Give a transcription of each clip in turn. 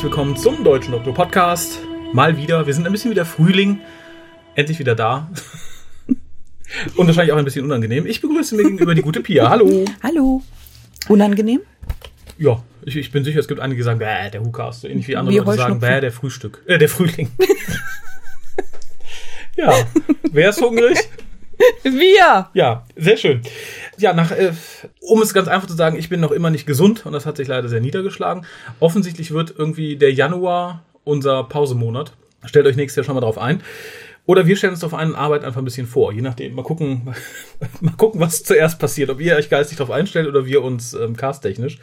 Herzlich willkommen zum Deutschen Doktor Podcast. Mal wieder, wir sind ein bisschen wieder Frühling, endlich wieder da. und wahrscheinlich auch ein bisschen unangenehm. Ich begrüße mir gegenüber die gute Pia. Hallo. Hallo. Unangenehm? Ja, ich, ich bin sicher, es gibt einige, die sagen, bäh, der Hookast. So ähnlich wie andere Leute sagen, bäh, der Frühstück. Äh, der Frühling. ja, wer ist hungrig? Wir! Ja, sehr schön. Ja, nach, äh, um es ganz einfach zu sagen, ich bin noch immer nicht gesund und das hat sich leider sehr niedergeschlagen. Offensichtlich wird irgendwie der Januar unser Pausemonat. Stellt euch nächstes Jahr schon mal drauf ein. Oder wir stellen uns darauf ein und arbeiten einfach ein bisschen vor. Je nachdem, mal gucken, mal gucken, was zuerst passiert. Ob ihr euch geistig darauf einstellt oder wir uns ähm, casttechnisch.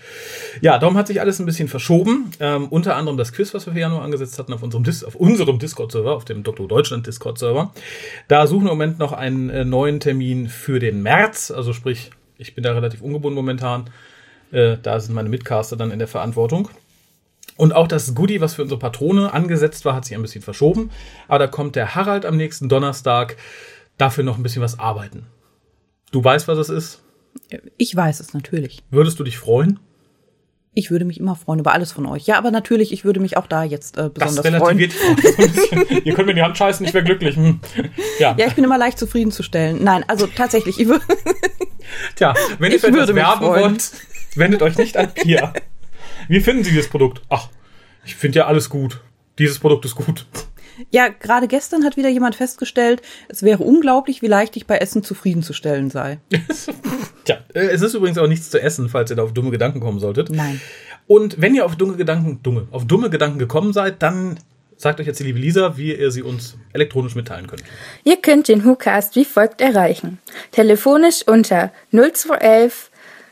Ja, darum hat sich alles ein bisschen verschoben. Ähm, unter anderem das Quiz, was wir für Januar angesetzt hatten, auf unserem, Dis auf unserem Discord-Server, auf dem Dr. Deutschland Discord-Server. Da suchen wir im Moment noch einen äh, neuen Termin für den März. Also sprich, ich bin da relativ ungebunden momentan. Äh, da sind meine Mitcaster dann in der Verantwortung. Und auch das Goodie, was für unsere Patrone angesetzt war, hat sich ein bisschen verschoben. Aber da kommt der Harald am nächsten Donnerstag dafür noch ein bisschen was arbeiten. Du weißt, was es ist? Ich weiß es natürlich. Würdest du dich freuen? Ich würde mich immer freuen über alles von euch. Ja, aber natürlich, ich würde mich auch da jetzt äh, Das besonders freuen. relativiert bisschen. Ihr könnt mir die Hand scheißen, ich wäre glücklich. Hm. Ja. Ja, ich bin immer leicht zufriedenzustellen. Nein, also tatsächlich, ich würde. Tja, wenn ihr für etwas werben freuen. wollt, wendet euch nicht an Pia. Wie finden Sie dieses Produkt? Ach, ich finde ja alles gut. Dieses Produkt ist gut. Ja, gerade gestern hat wieder jemand festgestellt, es wäre unglaublich, wie leicht ich bei Essen zufriedenzustellen sei. Tja, äh, es ist übrigens auch nichts zu essen, falls ihr da auf dumme Gedanken kommen solltet. Nein. Und wenn ihr auf dumme Gedanken, dumme, auf dumme Gedanken gekommen seid, dann sagt euch jetzt die liebe Lisa, wie ihr sie uns elektronisch mitteilen könnt. Ihr könnt den WhoCast wie folgt erreichen. Telefonisch unter 0211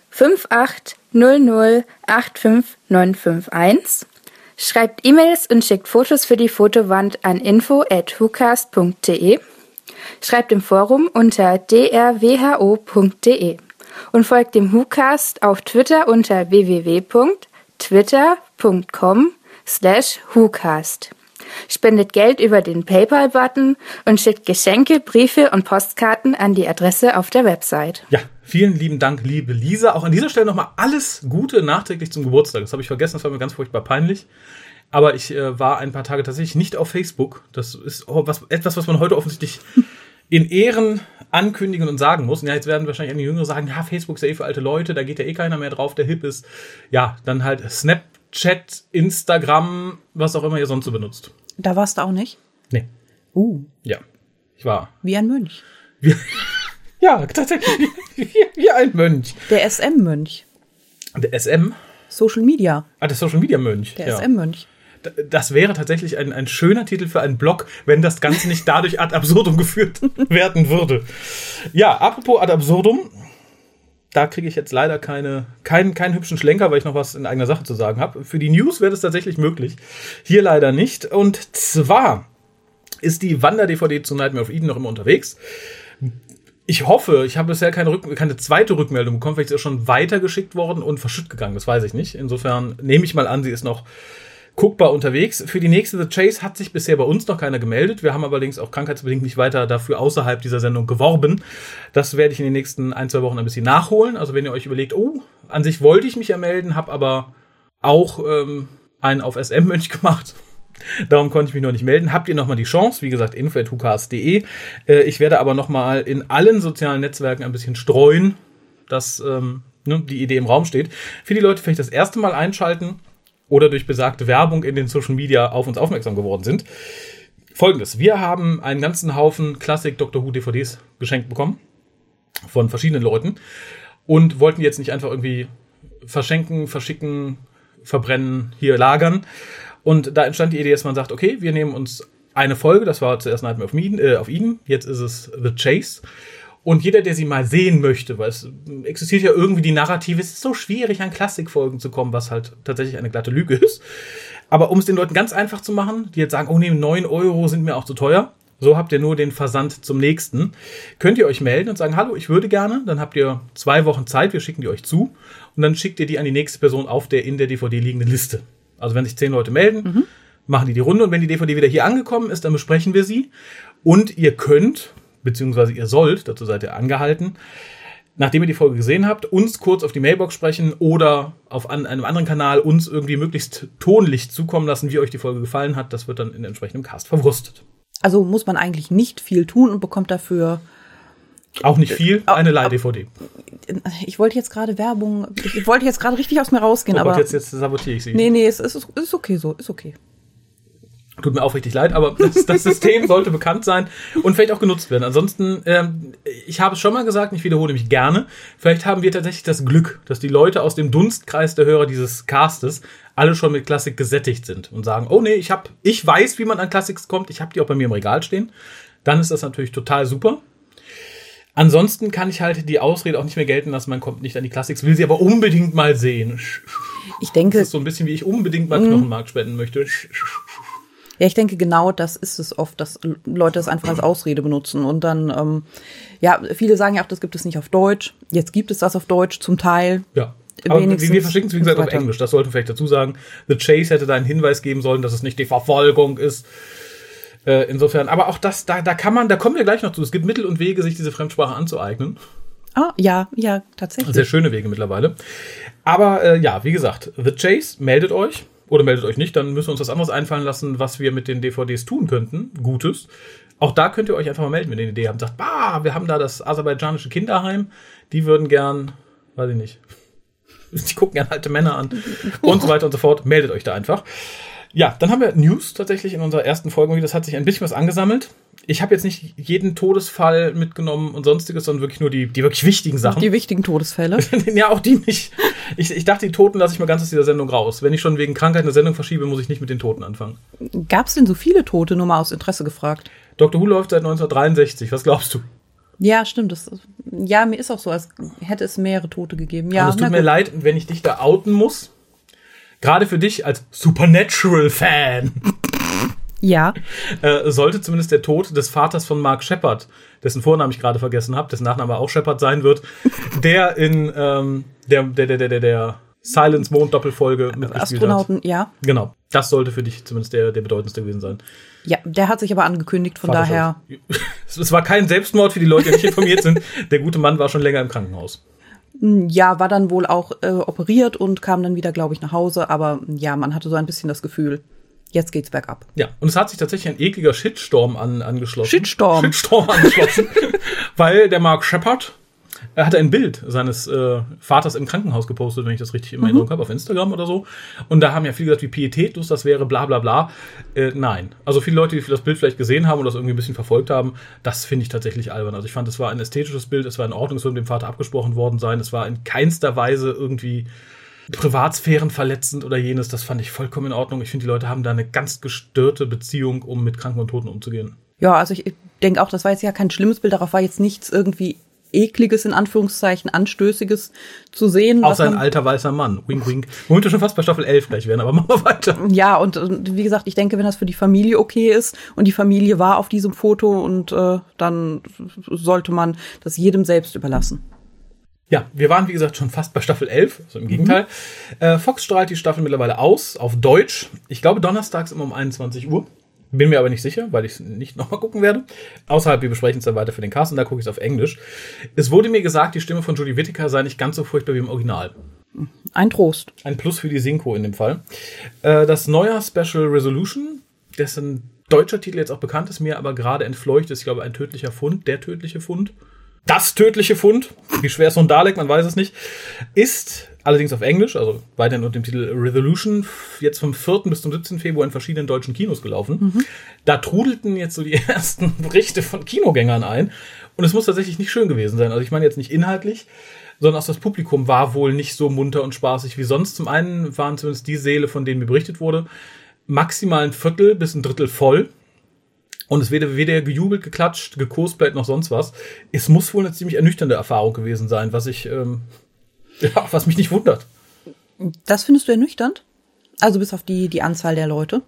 5800 85951. Schreibt E-Mails und schickt Fotos für die Fotowand an info at whocast.de. Schreibt im Forum unter drwho.de und folgt dem WhoCast auf Twitter unter www.twitter.com slash WhoCast. Spendet Geld über den PayPal-Button und schickt Geschenke, Briefe und Postkarten an die Adresse auf der Website. Ja, vielen lieben Dank, liebe Lisa. Auch an dieser Stelle nochmal alles Gute nachträglich zum Geburtstag. Das habe ich vergessen, das war mir ganz furchtbar peinlich. Aber ich äh, war ein paar Tage tatsächlich nicht auf Facebook. Das ist was, etwas, was man heute offensichtlich in Ehren ankündigen und sagen muss. Und ja, jetzt werden wahrscheinlich einige Jüngere sagen, ja, Facebook ist ja eh für alte Leute, da geht ja eh keiner mehr drauf, der hip ist. Ja, dann halt Snapchat, Instagram, was auch immer ihr sonst so benutzt. Da warst du auch nicht? Nee, Uh, ja. Ich war. wie ein Mönch. Wie, ja, tatsächlich. Wie, wie ein Mönch. Der SM-Mönch. Der SM. Social Media. Ah, der Social Media Mönch. Der ja. SM-Mönch. Das wäre tatsächlich ein, ein schöner Titel für einen Blog, wenn das Ganze nicht dadurch ad absurdum geführt werden würde. Ja, apropos ad absurdum. Da kriege ich jetzt leider keine, keinen, keinen hübschen Schlenker, weil ich noch was in eigener Sache zu sagen habe. Für die News wäre das tatsächlich möglich. Hier leider nicht. Und zwar ist die Wander-DVD zu Nightmare of Eden noch immer unterwegs. Ich hoffe, ich habe bisher keine, Rück keine zweite Rückmeldung bekommen, vielleicht ist sie schon weitergeschickt worden und verschütt gegangen, das weiß ich nicht. Insofern nehme ich mal an, sie ist noch guckbar unterwegs. Für die nächste The Chase hat sich bisher bei uns noch keiner gemeldet. Wir haben allerdings auch krankheitsbedingt nicht weiter dafür außerhalb dieser Sendung geworben. Das werde ich in den nächsten ein, zwei Wochen ein bisschen nachholen. Also wenn ihr euch überlegt, oh, an sich wollte ich mich ja melden, habe aber auch ähm, einen auf SM-Mönch gemacht. Darum konnte ich mich noch nicht melden. Habt ihr nochmal die Chance? Wie gesagt, info.hukas.de. Äh, ich werde aber nochmal in allen sozialen Netzwerken ein bisschen streuen, dass ähm, ne, die Idee im Raum steht. Für die Leute vielleicht das erste Mal einschalten oder durch besagte Werbung in den Social Media auf uns aufmerksam geworden sind. Folgendes. Wir haben einen ganzen Haufen Classic Doctor Who DVDs geschenkt bekommen. Von verschiedenen Leuten. Und wollten jetzt nicht einfach irgendwie verschenken, verschicken, verbrennen, hier lagern. Und da entstand die Idee, dass man sagt, okay, wir nehmen uns eine Folge, das war zuerst Nightmare of Eden, äh, auf Eden, jetzt ist es The Chase. Und jeder, der sie mal sehen möchte, weil es existiert ja irgendwie die Narrative, es ist so schwierig, an Klassikfolgen zu kommen, was halt tatsächlich eine glatte Lüge ist. Aber um es den Leuten ganz einfach zu machen, die jetzt sagen, oh nee, 9 Euro sind mir auch zu teuer, so habt ihr nur den Versand zum nächsten. Könnt ihr euch melden und sagen, hallo, ich würde gerne. Dann habt ihr zwei Wochen Zeit, wir schicken die euch zu. Und dann schickt ihr die an die nächste Person auf der in der DVD liegenden Liste. Also wenn sich zehn Leute melden, machen die die Runde. Und wenn die DVD wieder hier angekommen ist, dann besprechen wir sie. Und ihr könnt, beziehungsweise ihr sollt, dazu seid ihr angehalten, nachdem ihr die Folge gesehen habt, uns kurz auf die Mailbox sprechen oder auf an, einem anderen Kanal uns irgendwie möglichst tonlich zukommen lassen, wie euch die Folge gefallen hat. Das wird dann in entsprechendem Cast verwurstet. Also muss man eigentlich nicht viel tun und bekommt dafür. Auch nicht viel, eine Leih-DVD. Ich wollte jetzt gerade Werbung, ich wollte jetzt gerade richtig aus mir rausgehen, Oh Gott, aber. jetzt, jetzt sabotiere ich sie. Nee, nee, es ist, es ist okay so, ist okay. Tut mir aufrichtig leid, aber das, das System sollte bekannt sein und vielleicht auch genutzt werden. Ansonsten, ähm, ich habe es schon mal gesagt, ich wiederhole mich gerne. Vielleicht haben wir tatsächlich das Glück, dass die Leute aus dem Dunstkreis der Hörer dieses Castes alle schon mit Klassik gesättigt sind und sagen, oh nee, ich hab, ich weiß, wie man an Klassiks kommt, ich habe die auch bei mir im Regal stehen. Dann ist das natürlich total super. Ansonsten kann ich halt die Ausrede auch nicht mehr gelten lassen, man kommt nicht an die Klassiks, will sie aber unbedingt mal sehen. Ich denke, Das ist so ein bisschen wie ich unbedingt mal Knochenmark spenden möchte. Ja, ich denke, genau das ist es oft, dass Leute das einfach als Ausrede benutzen. Und dann, ähm, ja, viele sagen ja auch, das gibt es nicht auf Deutsch. Jetzt gibt es das auf Deutsch zum Teil. Ja. Aber wir, Wenigstens wir verschicken es, wie gesagt, auf. Englisch. Das sollten wir vielleicht dazu sagen. The Chase hätte da einen Hinweis geben sollen, dass es nicht die Verfolgung ist. Äh, insofern, aber auch das, da, da kann man, da kommen wir gleich noch zu. Es gibt Mittel und Wege, sich diese Fremdsprache anzueignen. Ah, ja, ja, tatsächlich. Sehr schöne Wege mittlerweile. Aber äh, ja, wie gesagt, The Chase, meldet euch. Oder meldet euch nicht, dann müssen wir uns was anderes einfallen lassen, was wir mit den DVDs tun könnten. Gutes. Auch da könnt ihr euch einfach mal melden, wenn ihr eine Idee habt. Sagt, bah, wir haben da das aserbaidschanische Kinderheim. Die würden gern, weiß ich nicht, die gucken gern alte Männer an und so weiter und so fort. Meldet euch da einfach. Ja, dann haben wir News tatsächlich in unserer ersten Folge. Das hat sich ein bisschen was angesammelt. Ich habe jetzt nicht jeden Todesfall mitgenommen und sonstiges, sondern wirklich nur die, die wirklich wichtigen Sachen. Die wichtigen Todesfälle. ja, auch die nicht. Ich, ich dachte, die Toten lasse ich mal ganz aus dieser Sendung raus. Wenn ich schon wegen Krankheit eine Sendung verschiebe, muss ich nicht mit den Toten anfangen. Gab es denn so viele Tote? Nur mal aus Interesse gefragt. Dr. Who läuft seit 1963. Was glaubst du? Ja, stimmt. Das, ja, mir ist auch so, als hätte es mehrere Tote gegeben. Ja, es tut mir gut. leid, wenn ich dich da outen muss. Gerade für dich als Supernatural-Fan Ja, äh, sollte zumindest der Tod des Vaters von Mark Shepard, dessen Vornamen ich gerade vergessen habe, dessen Nachname auch Shepard sein wird, der in ähm, der, der, der, der, der, Silence Mond Doppelfolge mitgespielt hat. Astronauten, ja. Genau. Das sollte für dich zumindest der, der bedeutendste gewesen sein. Ja, der hat sich aber angekündigt, von Vater daher. Es war kein Selbstmord für die Leute, die nicht informiert sind. Der gute Mann war schon länger im Krankenhaus. Ja, war dann wohl auch äh, operiert und kam dann wieder, glaube ich, nach Hause. Aber ja, man hatte so ein bisschen das Gefühl, jetzt geht's bergab. Ja, und es hat sich tatsächlich ein ekliger Shitstorm an, angeschlossen. Shitstorm. Shitstorm angeschlossen. weil der Mark Shepard, er hatte ein Bild seines äh, Vaters im Krankenhaus gepostet, wenn ich das richtig in Erinnerung habe, auf Instagram oder so. Und da haben ja viele gesagt, wie pietätlos das wäre, bla bla bla. Äh, nein. Also viele Leute, die das Bild vielleicht gesehen haben und das irgendwie ein bisschen verfolgt haben, das finde ich tatsächlich albern. Also ich fand, es war ein ästhetisches Bild, es war in Ordnung, es würde mit dem Vater abgesprochen worden sein, es war in keinster Weise irgendwie Privatsphären verletzend oder jenes, das fand ich vollkommen in Ordnung. Ich finde, die Leute haben da eine ganz gestörte Beziehung, um mit Kranken und Toten umzugehen. Ja, also ich denke auch, das war jetzt ja kein schlimmes Bild, darauf war jetzt nichts irgendwie ekliges, in Anführungszeichen, anstößiges zu sehen. Außer ein alter weißer Mann. Wink, wink. Womit wir schon fast bei Staffel 11 gleich werden, aber machen wir weiter. Ja, und, und wie gesagt, ich denke, wenn das für die Familie okay ist und die Familie war auf diesem Foto und äh, dann sollte man das jedem selbst überlassen. Ja, wir waren, wie gesagt, schon fast bei Staffel 11, also im Gegenteil. Äh, Fox strahlt die Staffel mittlerweile aus, auf Deutsch. Ich glaube, donnerstags immer um 21 Uhr. Bin mir aber nicht sicher, weil ich es nicht nochmal gucken werde. Außerhalb, wir besprechen es dann weiter für den Cast und da gucke ich es auf Englisch. Es wurde mir gesagt, die Stimme von Julie Whittaker sei nicht ganz so furchtbar wie im Original. Ein Trost. Ein Plus für die Synchro in dem Fall. Äh, das neue Special Resolution, dessen deutscher Titel jetzt auch bekannt ist, mir aber gerade entfleucht ist, ich glaube, ein tödlicher Fund, der tödliche Fund. Das tödliche Fund, wie schwer ist so ein Dalek, man weiß es nicht, ist allerdings auf Englisch, also weiterhin unter dem Titel Resolution, jetzt vom 4. bis zum 17. Februar in verschiedenen deutschen Kinos gelaufen. Da trudelten jetzt so die ersten Berichte von Kinogängern ein und es muss tatsächlich nicht schön gewesen sein. Also ich meine jetzt nicht inhaltlich, sondern auch das Publikum war wohl nicht so munter und spaßig wie sonst. Zum einen waren zumindest die Säle, von denen mir berichtet wurde, maximal ein Viertel bis ein Drittel voll. Und es weder, weder gejubelt, geklatscht, gecosplayt noch sonst was. Es muss wohl eine ziemlich ernüchternde Erfahrung gewesen sein, was ich, ähm, ja, was mich nicht wundert. Das findest du ernüchternd? Also bis auf die, die Anzahl der Leute.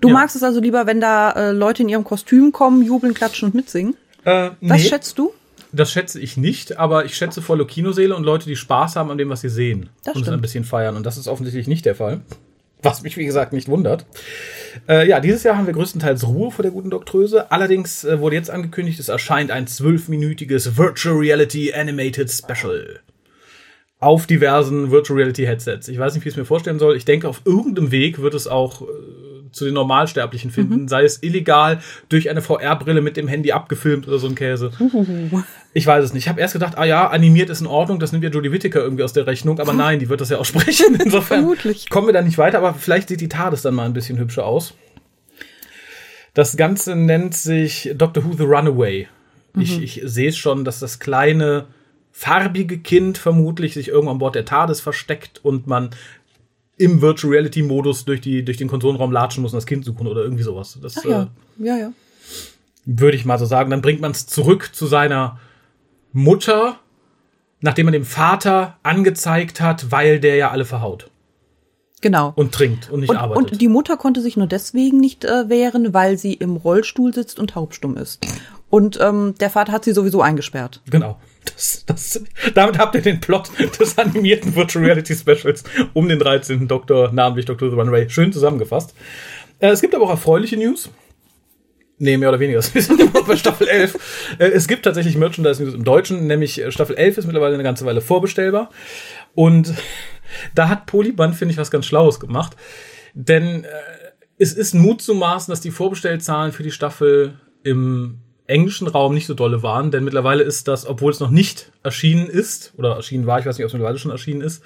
Du Ja. magst es also lieber, wenn da äh, Leute in ihrem Kostüm kommen, jubeln, klatschen und mitsingen? Äh, Das nee, schätzt du? das schätze ich nicht, aber ich schätze volle Kinoseele und Leute, die Spaß haben an dem, was sie sehen. Das und es stimmt. ein bisschen feiern. Und das ist offensichtlich nicht der Fall. Was mich, wie gesagt, nicht wundert. Äh, ja, dieses Jahr haben wir größtenteils Ruhe vor der guten Doktröse. Allerdings äh, wurde jetzt angekündigt, es erscheint ein zwölfminütiges Virtual Reality Animated Special. Auf diversen Virtual Reality Headsets. Ich weiß nicht, wie ich es mir vorstellen soll. Ich denke, auf irgendeinem Weg wird es auch äh, zu den Normalsterblichen finden, mhm. sei es illegal durch eine VR-Brille mit dem Handy abgefilmt oder so ein Käse. Uh. Ich weiß es nicht. Ich habe erst gedacht, ah ja, animiert ist in Ordnung, das nimmt ja Jodie Whittaker irgendwie aus der Rechnung, aber nein, die wird das ja auch sprechen. Insofern Vermutlich. kommen wir da nicht weiter, aber vielleicht sieht die TARDIS dann mal ein bisschen hübscher aus. Das Ganze nennt sich Doctor Who The Runaway. Mhm. Ich, ich sehe schon, dass das kleine farbige Kind vermutlich sich irgendwo an Bord der TARDIS versteckt und man im Virtual Reality Modus durch, die, durch den Konsolenraum latschen muss und das Kind suchen oder irgendwie sowas. Das, Ach ja. Äh, ja, ja. Würde ich mal so sagen. Dann bringt man es zurück zu seiner Mutter, nachdem man dem Vater angezeigt hat, weil der ja alle verhaut. Genau. Und trinkt und nicht und, arbeitet. Und die Mutter konnte sich nur deswegen nicht äh, wehren, weil sie im Rollstuhl sitzt und taubstumm ist. Und ähm, der Vater hat sie sowieso eingesperrt. Genau. Das, das, damit habt ihr den Plot des animierten Virtual Reality Specials um den 13. Doktor, namentlich Dr. The Runway, schön zusammengefasst. Äh, es gibt aber auch erfreuliche News. Nee, mehr oder weniger. Wir sind immer bei Staffel 11. Äh, es gibt tatsächlich Merchandise-News im Deutschen, nämlich äh, Staffel 11 ist mittlerweile eine ganze Weile vorbestellbar. Und da hat Polyband, finde ich, was ganz Schlaues gemacht. Denn äh, es ist Mut zu maßen, dass die Vorbestellzahlen für die Staffel im englischen Raum nicht so dolle waren, denn mittlerweile ist das, obwohl es noch nicht erschienen ist, oder erschienen war, ich weiß nicht, ob es mittlerweile schon erschienen ist,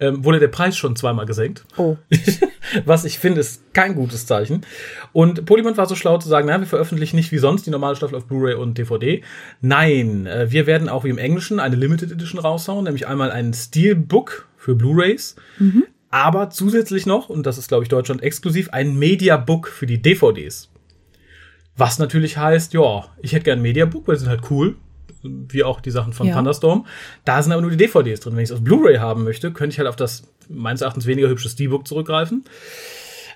ähm, wurde der Preis schon zweimal gesenkt. Oh. Was ich finde, ist kein gutes Zeichen. Und Polymont war so schlau zu sagen, na, wir veröffentlichen nicht wie sonst die normale Staffel auf Blu-ray und DVD. Nein, äh, wir werden auch wie im Englischen eine Limited Edition raushauen, nämlich einmal ein Steelbook für Blu-rays, mhm. aber zusätzlich noch, und das ist, glaube ich, Deutschland exklusiv, ein Mediabook für die DVDs. Was natürlich heißt, ja, ich hätte gern ein Mediabook, weil sie sind halt cool. Wie auch die Sachen von ja. Thunderstorm. Da sind aber nur die DVDs drin. Wenn ich es auf Blu-ray haben möchte, könnte ich halt auf das meines Erachtens weniger hübsche Steelbook zurückgreifen.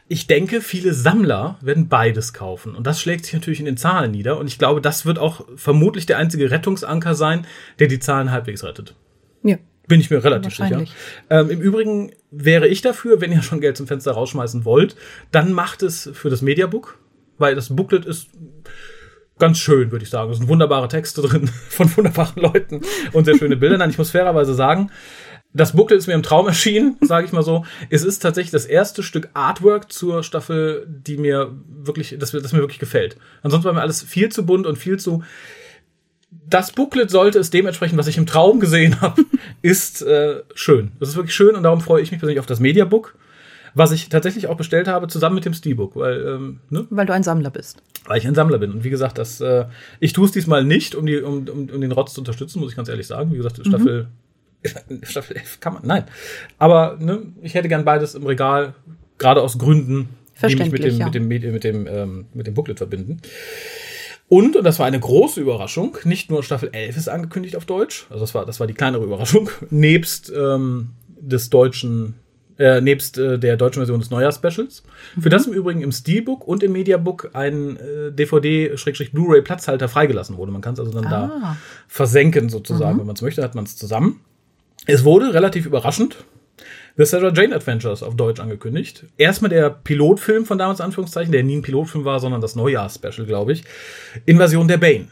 Ich denke, viele Sammler werden beides kaufen. Und das schlägt sich natürlich in den Zahlen nieder. Und ich glaube, das wird auch vermutlich der einzige Rettungsanker sein, der die Zahlen halbwegs rettet. Ja. Bin ich mir relativ sicher. Ähm, Im Übrigen wäre ich dafür, wenn ihr schon Geld zum Fenster rausschmeißen wollt, dann macht es für das Mediabook weil das Booklet ist ganz schön, würde ich sagen. Es sind wunderbare Texte drin von wunderbaren Leuten und sehr schöne Bilder. Nein, ich muss fairerweise sagen, das Booklet ist mir im Traum erschienen, sage ich mal so. Es ist tatsächlich das erste Stück Artwork zur Staffel, die mir wirklich, das, das mir wirklich gefällt. Ansonsten war mir alles viel zu bunt und viel zu. Das Booklet sollte es dementsprechend, was ich im Traum gesehen habe, ist äh, schön. Das ist wirklich schön und darum freue ich mich persönlich auf das Mediabook was ich tatsächlich auch bestellt habe, zusammen mit dem Steelbook, weil, ähm, ne? weil du ein Sammler bist. Weil ich ein Sammler bin. Und wie gesagt, das, äh, ich tue es diesmal nicht, um, die, um, um, um den Rotz zu unterstützen, muss ich ganz ehrlich sagen. Wie gesagt. Staffel, mhm. Staffel 11 kann man, nein. Aber ne, ich hätte gern beides im Regal, gerade aus Gründen, die mich mit dem, ja. mit dem, mit dem, mit dem, ähm, mit dem Booklet verbinden. Und, und das war eine große Überraschung, nicht nur Staffel 11 ist angekündigt auf Deutsch, also das war, das war die kleinere Überraschung, nebst ähm, des deutschen äh, nebst äh, der deutschen Version des Neujahrs-Specials. Mhm. Für das im Übrigen im Steelbook und im Mediabook ein äh, DVD-Blu-ray-Platzhalter freigelassen wurde. Man kann es also dann ah. da versenken, sozusagen, mhm. wenn man es möchte, hat man es zusammen. Es wurde relativ überraschend The Sarah Jane Adventures auf Deutsch angekündigt. Erstmal der Pilotfilm von damals Anführungszeichen, der nie ein Pilotfilm war, sondern das Neujahrs-Special, glaube ich. Invasion der Bane.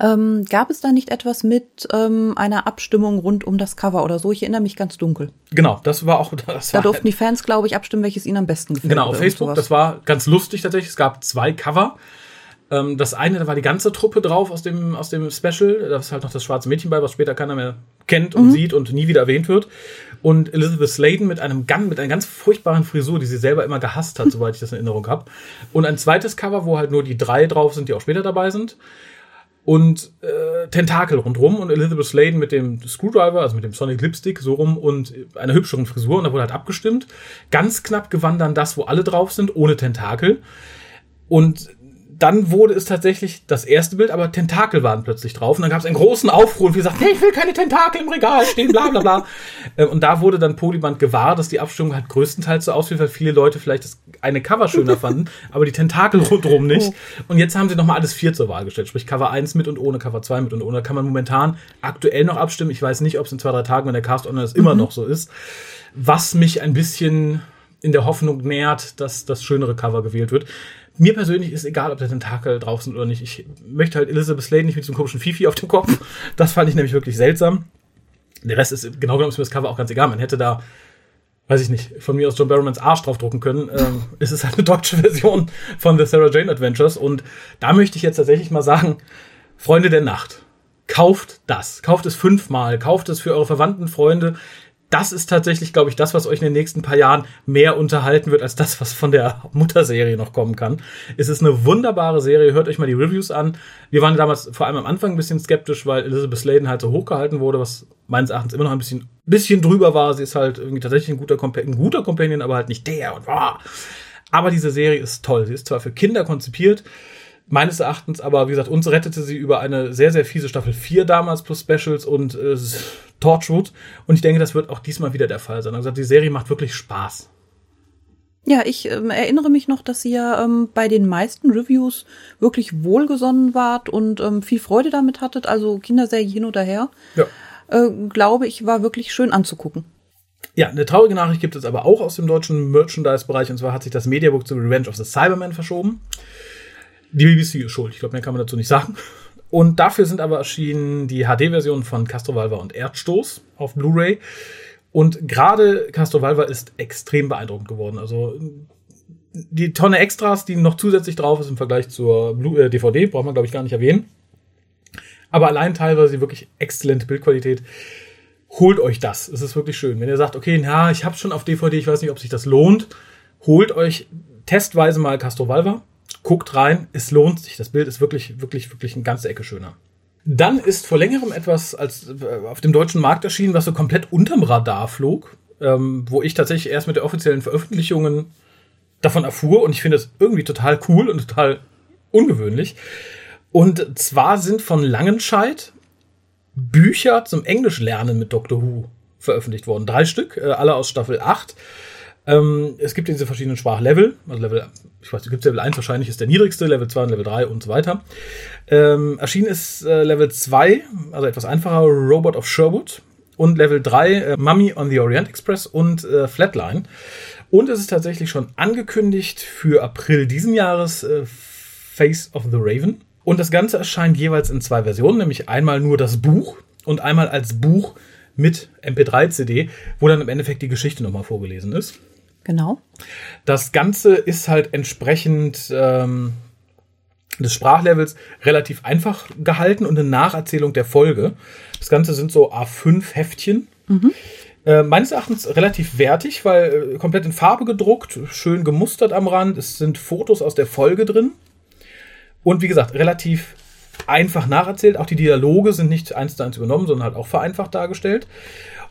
Ähm, gab es da nicht etwas mit ähm, einer Abstimmung rund um das Cover oder so? Ich erinnere mich ganz dunkel. Genau, das war auch. Das da war durften die Fans, glaube ich, abstimmen, welches ihnen am besten gefällt. Genau, auf Facebook. Das war ganz lustig tatsächlich. Es gab zwei Cover. Ähm, das eine, da war die ganze Truppe drauf aus dem, aus dem Special. Da ist halt noch das schwarze Mädchen bei, was später keiner mehr kennt und mhm. sieht und nie wieder erwähnt wird. Und Elizabeth Sladen mit einem ganz, mit einer ganz furchtbaren Frisur, die sie selber immer gehasst hat, soweit ich das in Erinnerung habe. Und ein zweites Cover, wo halt nur die drei drauf sind, die auch später dabei sind und äh, Tentakel rundrum und Elizabeth Sladen mit dem Screwdriver, also mit dem Sonic Lipstick, so rum und einer hübscheren Frisur und da wurde halt abgestimmt. Ganz knapp gewann dann das, wo alle drauf sind, ohne Tentakel. Und dann wurde es tatsächlich das erste Bild, aber Tentakel waren plötzlich drauf. Und dann gab es einen großen Aufruhr und wir sagten, hey, ich will keine Tentakel im Regal stehen, bla bla bla. Äh, und da wurde dann Polyband gewahr, dass die Abstimmung halt größtenteils so aussieht, weil viele Leute vielleicht das eine Cover schöner fanden, aber die Tentakel rundherum nicht. Oh. Und jetzt haben sie nochmal alles vier zur Wahl gestellt, sprich Cover 1 mit und ohne, Cover 2 mit und ohne. Da kann man momentan aktuell noch abstimmen. Ich weiß nicht, ob es in zwei, drei Tagen, wenn der Cast online ist, immer mhm. noch so ist. Was mich ein bisschen in der Hoffnung nährt, dass das schönere Cover gewählt wird. Mir persönlich ist egal, ob der Tentakel drauf sind oder nicht. Ich möchte halt Elizabeth Slade nicht mit so einem komischen Fifi auf dem Kopf. Das fand ich nämlich wirklich seltsam. Der Rest ist, genau genommen ist mir das Cover auch ganz egal. Man hätte da, weiß ich nicht, von mir aus John Barrowmans Arsch draufdrucken können. Ähm, es ist halt eine deutsche Version von The Sarah Jane Adventures. Und da möchte ich jetzt tatsächlich mal sagen, Freunde der Nacht, kauft das. Kauft es fünfmal. Kauft es für eure Verwandten, Freunde das ist tatsächlich, glaube ich, das, was euch in den nächsten paar Jahren mehr unterhalten wird, als das, was von der Mutterserie noch kommen kann. Es ist eine wunderbare Serie. Hört euch mal die Reviews an. Wir waren damals vor allem am Anfang ein bisschen skeptisch, weil Elizabeth Sladen halt so hochgehalten wurde, was meines Erachtens immer noch ein bisschen, bisschen drüber war. Sie ist halt irgendwie tatsächlich ein guter, Compa ein guter Companion, aber halt nicht der und wow. Aber diese Serie ist toll. Sie ist zwar für Kinder konzipiert, meines Erachtens, aber wie gesagt, uns rettete sie über eine sehr, sehr fiese Staffel 4 damals plus Specials und äh, Torchwood. Und ich denke, das wird auch diesmal wieder der Fall sein. Also die Serie macht wirklich Spaß. Ja, ich ähm, erinnere mich noch, dass ihr ähm, bei den meisten Reviews wirklich wohlgesonnen wart und ähm, viel Freude damit hattet. Also Kinderserie hin oder her. Ja. Äh, glaube ich, war wirklich schön anzugucken. Ja, eine traurige Nachricht gibt es aber auch aus dem deutschen Merchandise-Bereich. Und zwar hat sich das Mediabook zu Revenge of the Cyberman verschoben. Die BBC ist schuld. Ich glaube, mehr kann man dazu nicht sagen. Und dafür sind aber erschienen die HD-Versionen von Castrovalva und Erdstoß auf Blu-ray. Und gerade Castrovalva ist extrem beeindruckend geworden. Also die Tonne Extras, die noch zusätzlich drauf ist im Vergleich zur Blu äh, DVD, braucht man glaube ich gar nicht erwähnen. Aber allein teilweise wirklich exzellente Bildqualität. Holt euch das. Es ist wirklich schön. Wenn ihr sagt, okay, na, ich habe schon auf DVD, ich weiß nicht, ob sich das lohnt, holt euch testweise mal Castrovalva Guckt rein, es lohnt sich. Das Bild ist wirklich, wirklich, wirklich eine ganze Ecke schöner. Dann ist vor längerem etwas als äh, auf dem deutschen Markt erschienen, was so komplett unterm Radar flog, ähm, wo ich tatsächlich erst mit der offiziellen Veröffentlichungen davon erfuhr und ich finde es irgendwie total cool und total ungewöhnlich. Und zwar sind von Langenscheid Bücher zum Englischlernen mit Doctor Who veröffentlicht worden. Drei Stück, äh, alle aus Staffel 8. Ähm, es gibt diese verschiedenen Sprachlevel, also Level, ich weiß, es gibt Level 1 wahrscheinlich ist der niedrigste, Level 2 und Level 3 und so weiter. Ähm, erschienen ist äh, Level 2, also etwas einfacher, Robot of Sherwood und Level 3, äh, Mummy on the Orient Express und äh, Flatline. Und es ist tatsächlich schon angekündigt für April diesen Jahres äh, Face of the Raven. Und das Ganze erscheint jeweils in zwei Versionen, nämlich einmal nur das Buch und einmal als Buch mit MP3-CD, wo dann im Endeffekt die Geschichte nochmal vorgelesen ist. Genau. Das Ganze ist halt entsprechend ähm, des Sprachlevels relativ einfach gehalten und eine Nacherzählung der Folge. Das Ganze sind so A5 Heftchen. Mhm. Äh, meines Erachtens relativ wertig, weil äh, komplett in Farbe gedruckt, schön gemustert am Rand. Es sind Fotos aus der Folge drin. Und wie gesagt, relativ einfach nacherzählt. Auch die Dialoge sind nicht eins zu eins übernommen, sondern halt auch vereinfacht dargestellt.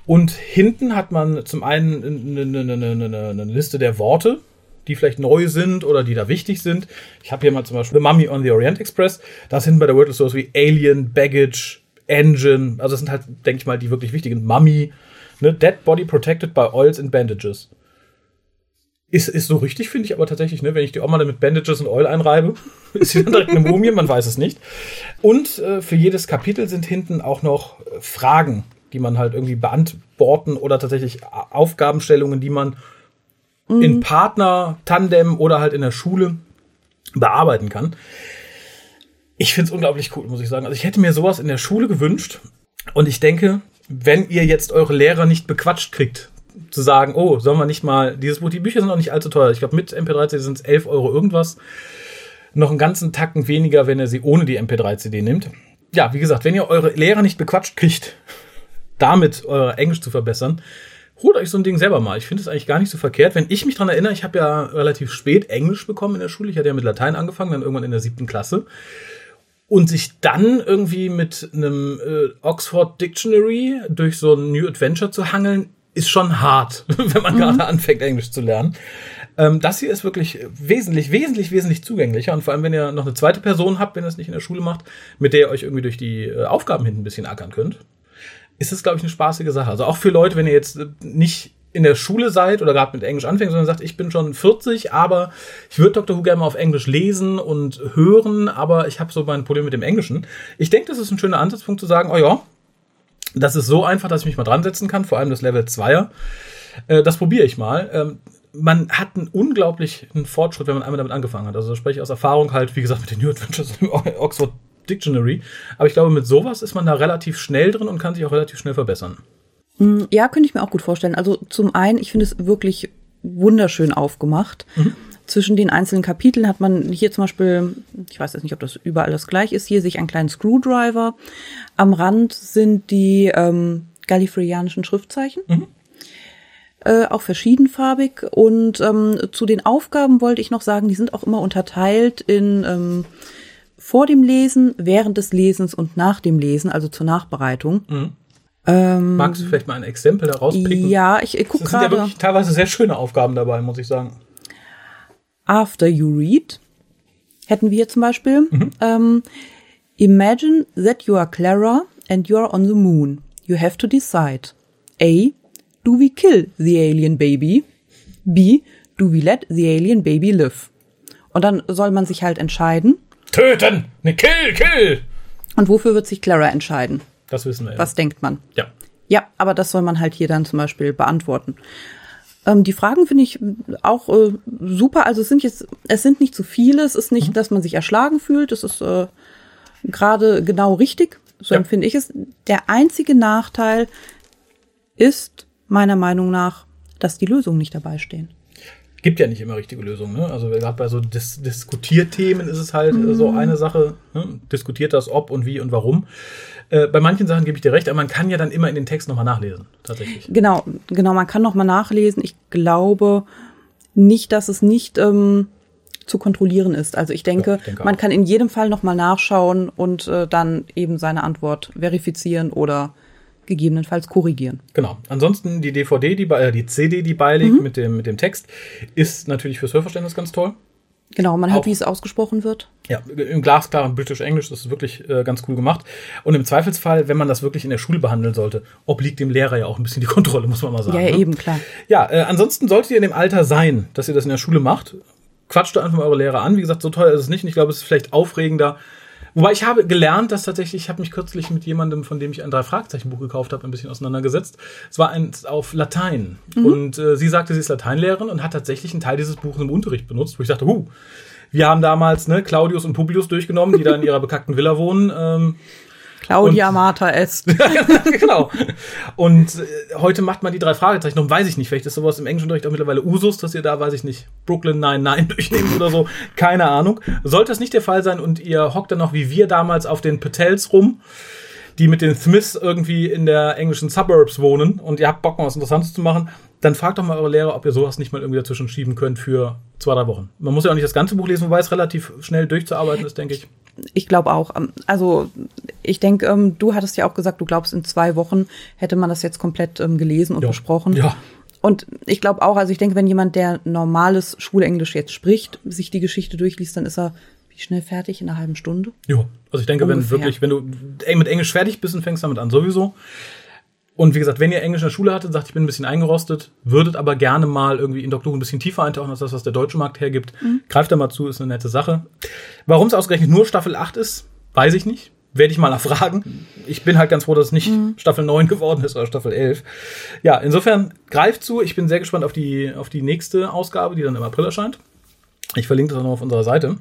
Und hinten hat man zum einen eine, eine, eine, eine Liste der Worte, die vielleicht neu sind oder die da wichtig sind. Ich habe hier mal zum Beispiel The Mummy on the Orient Express. Da sind bei der Wordle sowas wie Alien, Baggage, Engine. Also das sind halt, denke ich mal, die wirklich wichtigen. Mummy, ne? Dead Body Protected by Oils and Bandages. Ist, ist so richtig, finde ich aber tatsächlich, ne? wenn ich die Oma dann mit Bandages und Oil einreibe, ist sie dann direkt eine Mumie, man weiß es nicht. Und äh, für jedes Kapitel sind hinten auch noch äh, Fragen die man halt irgendwie beantworten oder tatsächlich Aufgabenstellungen, die man mhm. in Partner, Tandem oder halt in der Schule bearbeiten kann. Ich finde es unglaublich cool, muss ich sagen. Also ich hätte mir sowas in der Schule gewünscht und ich denke, wenn ihr jetzt eure Lehrer nicht bequatscht kriegt, zu sagen, oh, sollen wir nicht mal dieses Buch, die Bücher sind auch nicht allzu teuer. Ich glaube, mit MP3-CD sind es 11 Euro irgendwas. Noch einen ganzen Tacken weniger, wenn ihr sie ohne die MP3-CD nimmt. Ja, wie gesagt, wenn ihr eure Lehrer nicht bequatscht kriegt, damit euer Englisch zu verbessern, holt euch so ein Ding selber mal. Ich finde es eigentlich gar nicht so verkehrt. Wenn ich mich dran erinnere, ich habe ja relativ spät Englisch bekommen in der Schule. Ich hatte ja mit Latein angefangen, dann irgendwann in der siebten Klasse. Und sich dann irgendwie mit einem äh, Oxford Dictionary durch so ein New Adventure zu hangeln, ist schon hart, wenn man mhm. gerade anfängt, Englisch zu lernen. Ähm, das hier ist wirklich wesentlich, wesentlich, wesentlich zugänglicher. Und vor allem, wenn ihr noch eine zweite Person habt, wenn ihr es nicht in der Schule macht, mit der ihr euch irgendwie durch die äh, Aufgaben hinten ein bisschen ackern könnt, ist es, glaube ich, eine spaßige Sache. Also auch für Leute, wenn ihr jetzt nicht in der Schule seid oder gerade mit Englisch anfängt, sondern sagt, ich bin schon 40, aber ich würde Dr. Who gerne mal auf Englisch lesen und hören, aber ich habe so mein Problem mit dem Englischen. Ich denke, das ist ein schöner Ansatzpunkt zu sagen, oh ja, das ist so einfach, dass ich mich mal dran setzen kann, vor allem das Level 2er. Äh, das probiere ich mal. Ähm, man hat einen unglaublichen Fortschritt, wenn man einmal damit angefangen hat. Also spreche ich aus Erfahrung halt, wie gesagt, mit den New Adventures im Oxford Dictionary. Aber ich glaube, mit sowas ist man da relativ schnell drin und kann sich auch relativ schnell verbessern. Mm, ja, könnte ich mir auch gut vorstellen. Also zum einen, ich finde es wirklich wunderschön aufgemacht. Mhm. Zwischen den einzelnen Kapiteln hat man hier zum Beispiel, ich weiß jetzt nicht, ob das überall das gleich ist, hier sich einen kleinen Screwdriver. Am Rand sind die ähm, gallifreyanischen Schriftzeichen. Mhm. Äh, auch verschiedenfarbig. Und ähm, zu den Aufgaben wollte ich noch sagen, die sind auch immer unterteilt in ähm, vor dem Lesen, während des Lesens und nach dem Lesen, also zur Nachbereitung. Mhm. Ähm, Magst du vielleicht mal ein Exempel daraus picken? Ja, ich, ich gucke gerade. Es sind ja wirklich teilweise sehr schöne Aufgaben dabei, muss ich sagen. After you read hätten wir zum Beispiel. Mhm. Ähm, Imagine that you are Clara and you are on the moon. You have to decide. A. Do we kill the alien baby? B. Do we let the alien baby live? Und dann soll man sich halt entscheiden. Töten! Ne, kill, kill! Und wofür wird sich Clara entscheiden? Das wissen wir. Ja. Was denkt man? Ja. Ja, aber das soll man halt hier dann zum Beispiel beantworten. Ähm, die Fragen finde ich auch äh, super. Also es sind jetzt, es sind nicht zu viele. Es ist nicht, mhm. dass man sich erschlagen fühlt. Es ist äh, gerade genau richtig. So ja. empfinde ich es. Der einzige Nachteil ist meiner Meinung nach, dass die Lösungen nicht dabei stehen gibt ja nicht immer richtige Lösungen. Ne? Also gerade bei so Dis Diskutierthemen ist es halt mhm. so eine Sache. Ne? Diskutiert das ob und wie und warum. Äh, bei manchen Sachen gebe ich dir recht, aber man kann ja dann immer in den Text nochmal nachlesen, tatsächlich. Genau, genau, man kann nochmal nachlesen. Ich glaube nicht, dass es nicht ähm, zu kontrollieren ist. Also ich denke, ja, ich denke man kann in jedem Fall nochmal nachschauen und äh, dann eben seine Antwort verifizieren oder gegebenenfalls korrigieren. Genau. Ansonsten die DVD, die, äh, die CD, die beiliegt mhm. mit, dem, mit dem Text, ist natürlich fürs Hörverständnis ganz toll. Genau, man hört, wie es ausgesprochen wird. Ja, im glasklaren British English, das ist wirklich äh, ganz cool gemacht. Und im Zweifelsfall, wenn man das wirklich in der Schule behandeln sollte, obliegt dem Lehrer ja auch ein bisschen die Kontrolle, muss man mal sagen. Ja, ja ne? eben, klar. Ja, äh, ansonsten solltet ihr in dem Alter sein, dass ihr das in der Schule macht. Quatscht einfach mal eure Lehrer an. Wie gesagt, so teuer ist es nicht. Und ich glaube, es ist vielleicht aufregender, Wobei ich habe gelernt, dass tatsächlich, ich habe mich kürzlich mit jemandem, von dem ich ein drei Fragezeichen Buch gekauft habe, ein bisschen auseinandergesetzt. Es war eins auf Latein. Mhm. Und äh, sie sagte, sie ist Lateinlehrerin und hat tatsächlich einen Teil dieses Buches im Unterricht benutzt, wo ich dachte, huh, wir haben damals ne, Claudius und Publius durchgenommen, die da in ihrer bekackten Villa wohnen. Ähm, Claudia und, Martha est. genau. Und äh, heute macht man die drei Fragezeichen. Noch weiß ich nicht. Vielleicht ist sowas im Englischunterricht auch mittlerweile Usus, dass ihr da, weiß ich nicht, Brooklyn Nein Nein durchnehmt oder so. Keine Ahnung. Sollte das nicht der Fall sein und ihr hockt dann noch wie wir damals auf den Patels rum, die mit den Smiths irgendwie in der englischen Suburbs wohnen und ihr habt Bock mal was Interessantes zu machen, dann fragt doch mal eure Lehrer, ob ihr sowas nicht mal irgendwie dazwischen schieben könnt für zwei, drei Wochen. Man muss ja auch nicht das ganze Buch lesen, wobei es relativ schnell durchzuarbeiten ist, denke ich. Ich glaube auch. Ähm, also ich denke, ähm, du hattest ja auch gesagt, du glaubst, in zwei Wochen hätte man das jetzt komplett ähm, gelesen und ja. besprochen. Ja. Und ich glaube auch, also ich denke, wenn jemand, der normales Schulenglisch jetzt spricht, sich die Geschichte durchliest, dann ist er wie schnell fertig in einer halben Stunde? Ja, also ich denke, Ungefähr. wenn wirklich, wenn du mit Englisch fertig bist und fängst damit an, sowieso. Und wie gesagt, wenn ihr Englisch in der Schule hattet, sagt, ich bin ein bisschen eingerostet, würdet aber gerne mal irgendwie in Doktor ein bisschen tiefer eintauchen als das, was der deutsche Markt hergibt, mhm. greift da mal zu, ist eine nette Sache. Warum es ausgerechnet nur Staffel 8 ist, weiß ich nicht. Werde ich mal erfragen. Ich bin halt ganz froh, dass es nicht mhm. Staffel 9 geworden ist oder Staffel 11. Ja, insofern greift zu. Ich bin sehr gespannt auf die, auf die nächste Ausgabe, die dann im April erscheint. Ich verlinke das auch noch auf unserer Seite.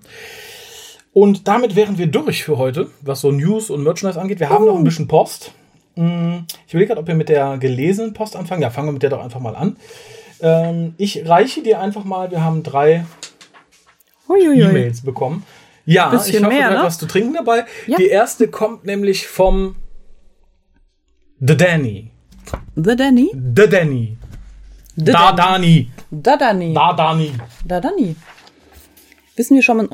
Und damit wären wir durch für heute, was so News und Merchandise angeht. Wir haben noch ein bisschen Post. Mm, ich überlege gerade, ob wir mit der gelesenen Post anfangen. Ja, fangen wir mit der doch einfach mal an. Ähm, ich reiche dir einfach mal, wir haben drei E-Mails bekommen. Ja, ich hoffe, mehr, du ne? was zu trinken dabei. Ja. Die erste kommt nämlich vom The Danny. The Danny? The Danny. The da Dani. Da Dani. Da Dani. Da Dani. Wissen wir schon mal,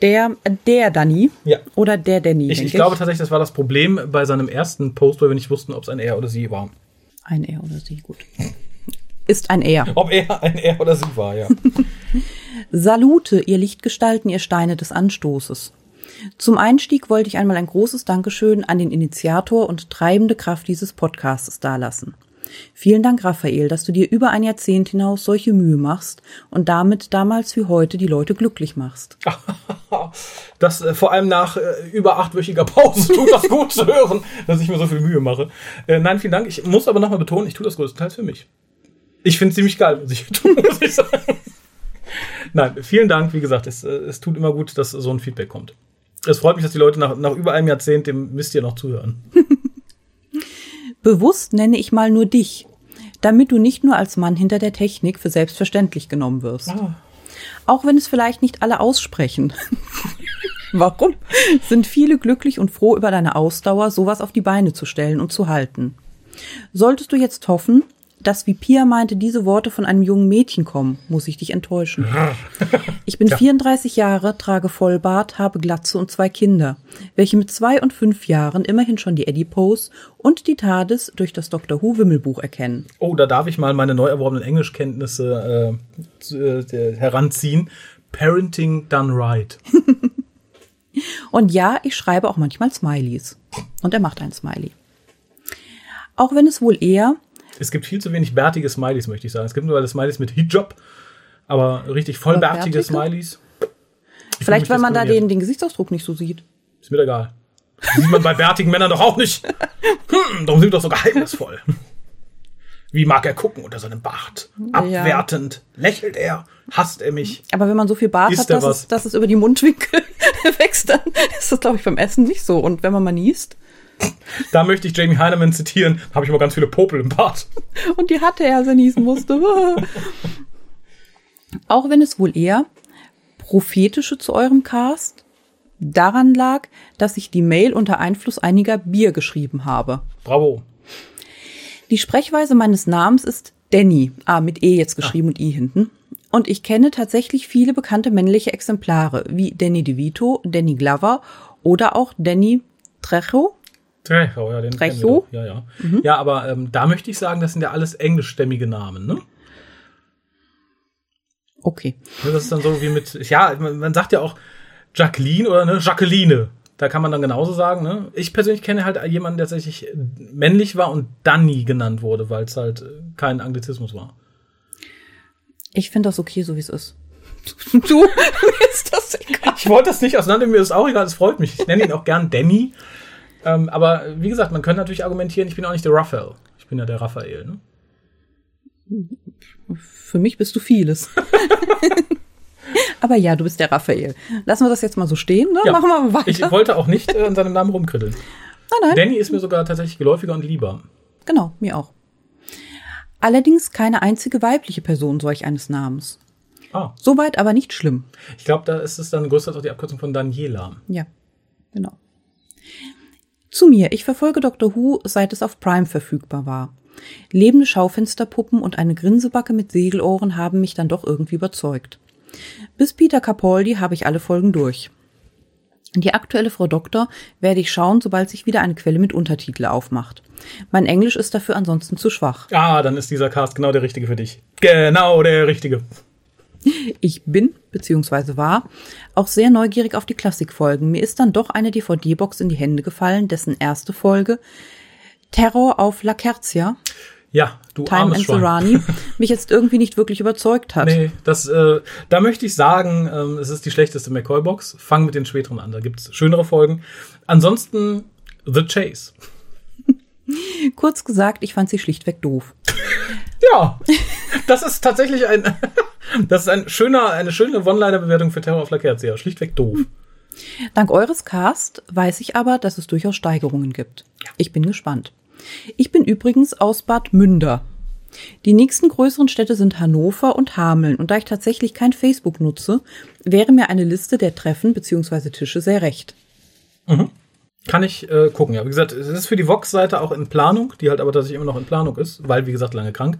der, der Danny ja. oder der Danny? Ich, ich glaube tatsächlich, das war das Problem bei seinem ersten Post, weil wir nicht wussten, ob es ein er oder sie war. Ein er oder sie, gut. Ist ein er. Ob er ein er oder sie war, ja. Salute, ihr Lichtgestalten, ihr Steine des Anstoßes. Zum Einstieg wollte ich einmal ein großes Dankeschön an den Initiator und treibende Kraft dieses Podcasts dalassen. Vielen Dank, Raphael, dass du dir über ein Jahrzehnt hinaus solche Mühe machst und damit damals wie heute die Leute glücklich machst. Das äh, vor allem nach äh, über achtwöchiger Pause tut das gut zu hören, dass ich mir so viel Mühe mache. Äh, nein, vielen Dank. Ich muss aber nochmal betonen, ich tue das größtenteils für mich. Ich finde es ziemlich geil, muss ich, muss ich sagen. Nein, vielen Dank. Wie gesagt, es, es tut immer gut, dass so ein Feedback kommt. Es freut mich, dass die Leute nach, nach über einem Jahrzehnt dem Mist hier noch zuhören. Bewusst nenne ich mal nur dich, damit du nicht nur als Mann hinter der Technik für selbstverständlich genommen wirst. Ah. Auch wenn es vielleicht nicht alle aussprechen. Warum? Sind viele glücklich und froh über deine Ausdauer, sowas auf die Beine zu stellen und zu halten. Solltest du jetzt hoffen, dass, wie Pia meinte, diese Worte von einem jungen Mädchen kommen, muss ich dich enttäuschen. Ich bin ja. 34 Jahre, trage Vollbart, habe Glatze und zwei Kinder, welche mit zwei und fünf Jahren immerhin schon die Eddie Pose und die TARDIS durch das Dr. Who Wimmelbuch erkennen. Oh, da darf ich mal meine neu erworbenen Englischkenntnisse äh, äh, heranziehen. Parenting done right. und ja, ich schreibe auch manchmal Smileys. Und er macht ein Smiley. Auch wenn es wohl eher es gibt viel zu wenig bärtige Smileys, möchte ich sagen. Es gibt nur Smileys mit Hijab, aber richtig vollbärtige Smileys. Vielleicht, weil man da den, den Gesichtsausdruck nicht so sieht. Ist mir egal. Sieht man bei bärtigen Männern doch auch nicht. Hm, darum sind wir doch so geheimnisvoll. Wie mag er gucken unter seinem Bart? Abwertend. Ja. Lächelt er? Hasst er mich? Aber wenn man so viel Bart hat, dass es, dass es über die Mundwinkel wächst, dann ist das, glaube ich, beim Essen nicht so. Und wenn man mal niest, da möchte ich Jamie Heinemann zitieren, habe ich immer ganz viele Popel im Bart. Und die hatte er, als er niesen musste. Auch wenn es wohl eher prophetische zu eurem Cast daran lag, dass ich die Mail unter Einfluss einiger Bier geschrieben habe. Bravo. Die Sprechweise meines Namens ist Danny, ah, mit E jetzt geschrieben ah. und I hinten. Und ich kenne tatsächlich viele bekannte männliche Exemplare, wie Danny DeVito, Danny Glover oder auch Danny Trejo. Trejo, ja, den Trejo? Ja, ja. Mhm. Ja, aber ähm, da möchte ich sagen, das sind ja alles englischstämmige Namen, ne? Okay. Das ist dann so wie mit, ja, man, man sagt ja auch Jacqueline oder ne, Jacqueline. Da kann man dann genauso sagen, ne? Ich persönlich kenne halt jemanden, der tatsächlich männlich war und Danny genannt wurde, weil es halt kein Anglizismus war. Ich finde das okay, so wie es ist. Du, mir ist das egal. Ich wollte das nicht auseinander, mir ist auch egal, es freut mich. Ich nenne ihn auch gern Danny. Ähm, aber wie gesagt, man könnte natürlich argumentieren, ich bin auch nicht der Raphael. Ich bin ja der Raphael. Ne? Für mich bist du vieles. aber ja, du bist der Raphael. Lassen wir das jetzt mal so stehen, ne? Ja. Machen wir weiter. Ich wollte auch nicht äh, an seinem Namen rumkritteln. Nein, nein. Danny ist mir sogar tatsächlich geläufiger und lieber. Genau, mir auch. Allerdings keine einzige weibliche Person solch eines Namens. Ah. Soweit aber nicht schlimm. Ich glaube, da ist es dann größtenteils auch die Abkürzung von Daniela. Ja, genau. Zu mir. Ich verfolge Dr. Who, seit es auf Prime verfügbar war. Lebende Schaufensterpuppen und eine Grinsebacke mit Segelohren haben mich dann doch irgendwie überzeugt. Bis Peter Capaldi habe ich alle Folgen durch. Die aktuelle Frau Doktor werde ich schauen, sobald sich wieder eine Quelle mit Untertitel aufmacht. Mein Englisch ist dafür ansonsten zu schwach. Ah, dann ist dieser Cast genau der richtige für dich. Genau der richtige. Ich bin, beziehungsweise war, auch sehr neugierig auf die Klassikfolgen. Mir ist dann doch eine DVD-Box in die Hände gefallen, dessen erste Folge Terror auf La Kerzia. Ja, du Time and Rani mich jetzt irgendwie nicht wirklich überzeugt hat. Nee, das, äh, da möchte ich sagen, ähm, es ist die schlechteste McCoy-Box. Fang mit den späteren an, da gibt's schönere Folgen. Ansonsten The Chase. Kurz gesagt, ich fand sie schlichtweg doof. ja, das ist tatsächlich ein, das ist ein schöner, eine schöne One-Liner-Bewertung für Terror of La Kerzia. Schlichtweg doof. Dank eures Cast weiß ich aber, dass es durchaus Steigerungen gibt. Ich bin gespannt. Ich bin übrigens aus Bad Münder. Die nächsten größeren Städte sind Hannover und Hameln und da ich tatsächlich kein Facebook nutze, wäre mir eine Liste der Treffen bzw. Tische sehr recht. Mhm. Kann ich äh, gucken, ja. Wie gesagt, es ist für die Vox-Seite auch in Planung, die halt aber tatsächlich immer noch in Planung ist, weil, wie gesagt, lange krank.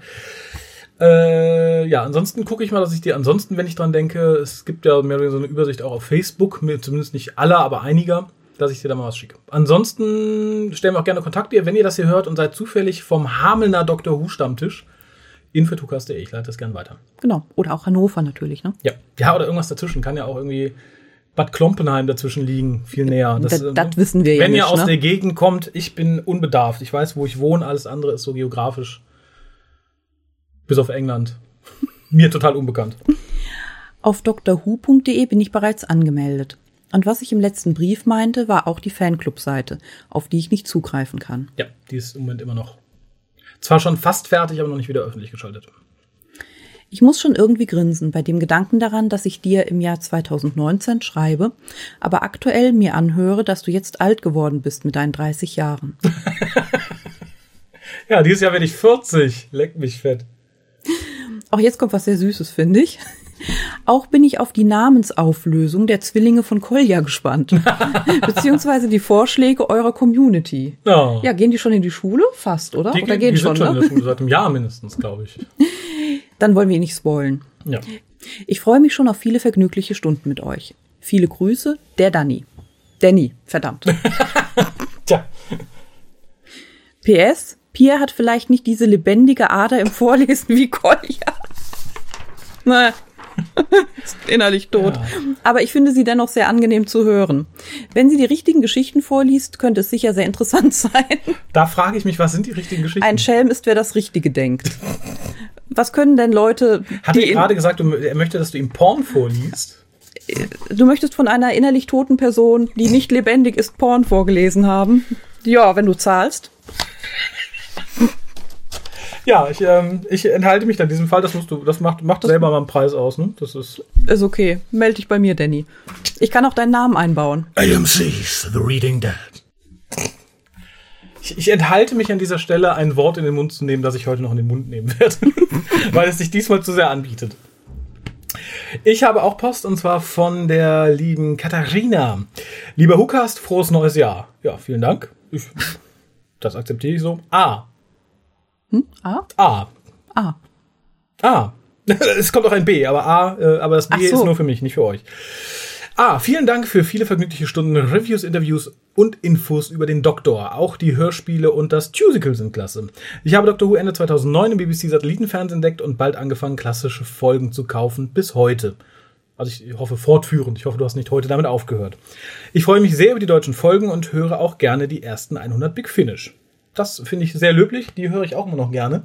Äh, ja, ansonsten gucke ich mal, dass ich dir ansonsten, wenn ich dran denke, es gibt ja mehr oder weniger so eine Übersicht auch auf Facebook, zumindest nicht aller, aber einiger, dass ich dir da mal was schicke. Ansonsten stellen wir auch gerne Kontakt ihr, wenn ihr das hier hört und seid zufällig vom Hamelner Dr. Who Stammtisch. Info.tukas.de, ich leite das gerne weiter. Genau. Oder auch Hannover natürlich, ne? Ja. Ja, oder irgendwas dazwischen. Kann ja auch irgendwie Bad Klompenheim dazwischen liegen, viel näher. Das, das, das wissen wir ja Wenn ihr aus ne? der Gegend kommt, ich bin unbedarft. Ich weiß, wo ich wohne, alles andere ist so geografisch bis auf England. Mir total unbekannt. Auf drwho.de bin ich bereits angemeldet. Und was ich im letzten Brief meinte, war auch die Fanclub-Seite, auf die ich nicht zugreifen kann. Ja, die ist im Moment immer noch Zwar schon fast fertig, aber noch nicht wieder öffentlich geschaltet. Ich muss schon irgendwie grinsen bei dem Gedanken daran, dass ich dir im Jahr 2019 schreibe, aber aktuell mir anhöre, dass du jetzt alt geworden bist mit deinen 30 Jahren. ja, dieses Jahr werde ich 40. Leck mich fett. Auch jetzt kommt was sehr Süßes, finde ich. Auch bin ich auf die Namensauflösung der Zwillinge von Kolja gespannt. Beziehungsweise die Vorschläge eurer Community. Oh. Ja, gehen die schon in die Schule? Fast, oder? Die, oder gehen die schon, sind schon ne? in der Schule, seit einem Jahr mindestens, glaube ich. Dann wollen wir ihn nicht spoilen. Ja. Ich freue mich schon auf viele vergnügliche Stunden mit euch. Viele Grüße, der Danny. Danny, verdammt. Tja. PS, Pia hat vielleicht nicht diese lebendige Ader im Vorlesen wie Kolja. Naja. ist innerlich tot. Ja. Aber ich finde sie dennoch sehr angenehm zu hören. Wenn sie die richtigen Geschichten vorliest, könnte es sicher sehr interessant sein. Da frage ich mich, was sind die richtigen Geschichten? Ein Schelm ist, wer das Richtige denkt. Was können denn Leute. Hat er gerade gesagt, er möchte, dass du ihm Porn vorliest? Du möchtest von einer innerlich toten Person, die nicht lebendig ist, Porn vorgelesen haben. Ja, wenn du zahlst. Ja, ich, ähm, ich enthalte mich dann in diesem Fall. Das musst du, das macht, macht das selber mal einen Preis aus, ne? Das ist. Ist okay. Meld dich bei mir, Danny. Ich kann auch deinen Namen einbauen. AMC's The Reading Dead. Ich, ich enthalte mich an dieser Stelle, ein Wort in den Mund zu nehmen, das ich heute noch in den Mund nehmen werde. Weil es sich diesmal zu sehr anbietet. Ich habe auch Post und zwar von der lieben Katharina. Lieber Hukast, frohes neues Jahr. Ja, vielen Dank. Ich, das akzeptiere ich so. Ah, hm? A? A. A. A. es kommt auch ein B, aber A, äh, aber das B so. ist nur für mich, nicht für euch. Ah, vielen Dank für viele vergnügliche Stunden Reviews, Interviews und Infos über den Doktor. Auch die Hörspiele und das Tusical sind klasse. Ich habe Doctor Who Ende 2009 im BBC Satellitenfernsehen entdeckt und bald angefangen, klassische Folgen zu kaufen, bis heute. Also ich hoffe fortführend. Ich hoffe, du hast nicht heute damit aufgehört. Ich freue mich sehr über die deutschen Folgen und höre auch gerne die ersten 100 Big Finish. Das finde ich sehr löblich. Die höre ich auch immer noch gerne.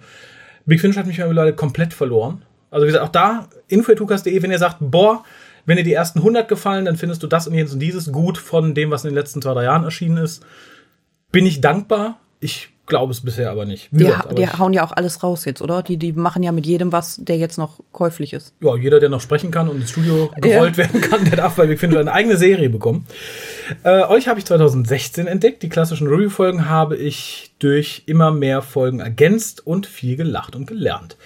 Big Finish hat mich mittlerweile komplett verloren. Also wie gesagt, auch da, info.tukas.de, wenn ihr sagt, boah, wenn dir die ersten 100 gefallen, dann findest du das und jenes und dieses gut von dem, was in den letzten zwei, drei Jahren erschienen ist. Bin ich dankbar. Ich glaube es bisher aber nicht. Die, gesagt, die hauen ja auch alles raus jetzt, oder? Die, die machen ja mit jedem was, der jetzt noch käuflich ist. Ja, jeder, der noch sprechen kann und ins Studio gerollt ja. werden kann, der darf bei Big Finish eine eigene Serie bekommen. Äh, euch habe ich 2016 entdeckt. Die klassischen Review-Folgen habe ich durch immer mehr Folgen ergänzt und viel gelacht und gelernt.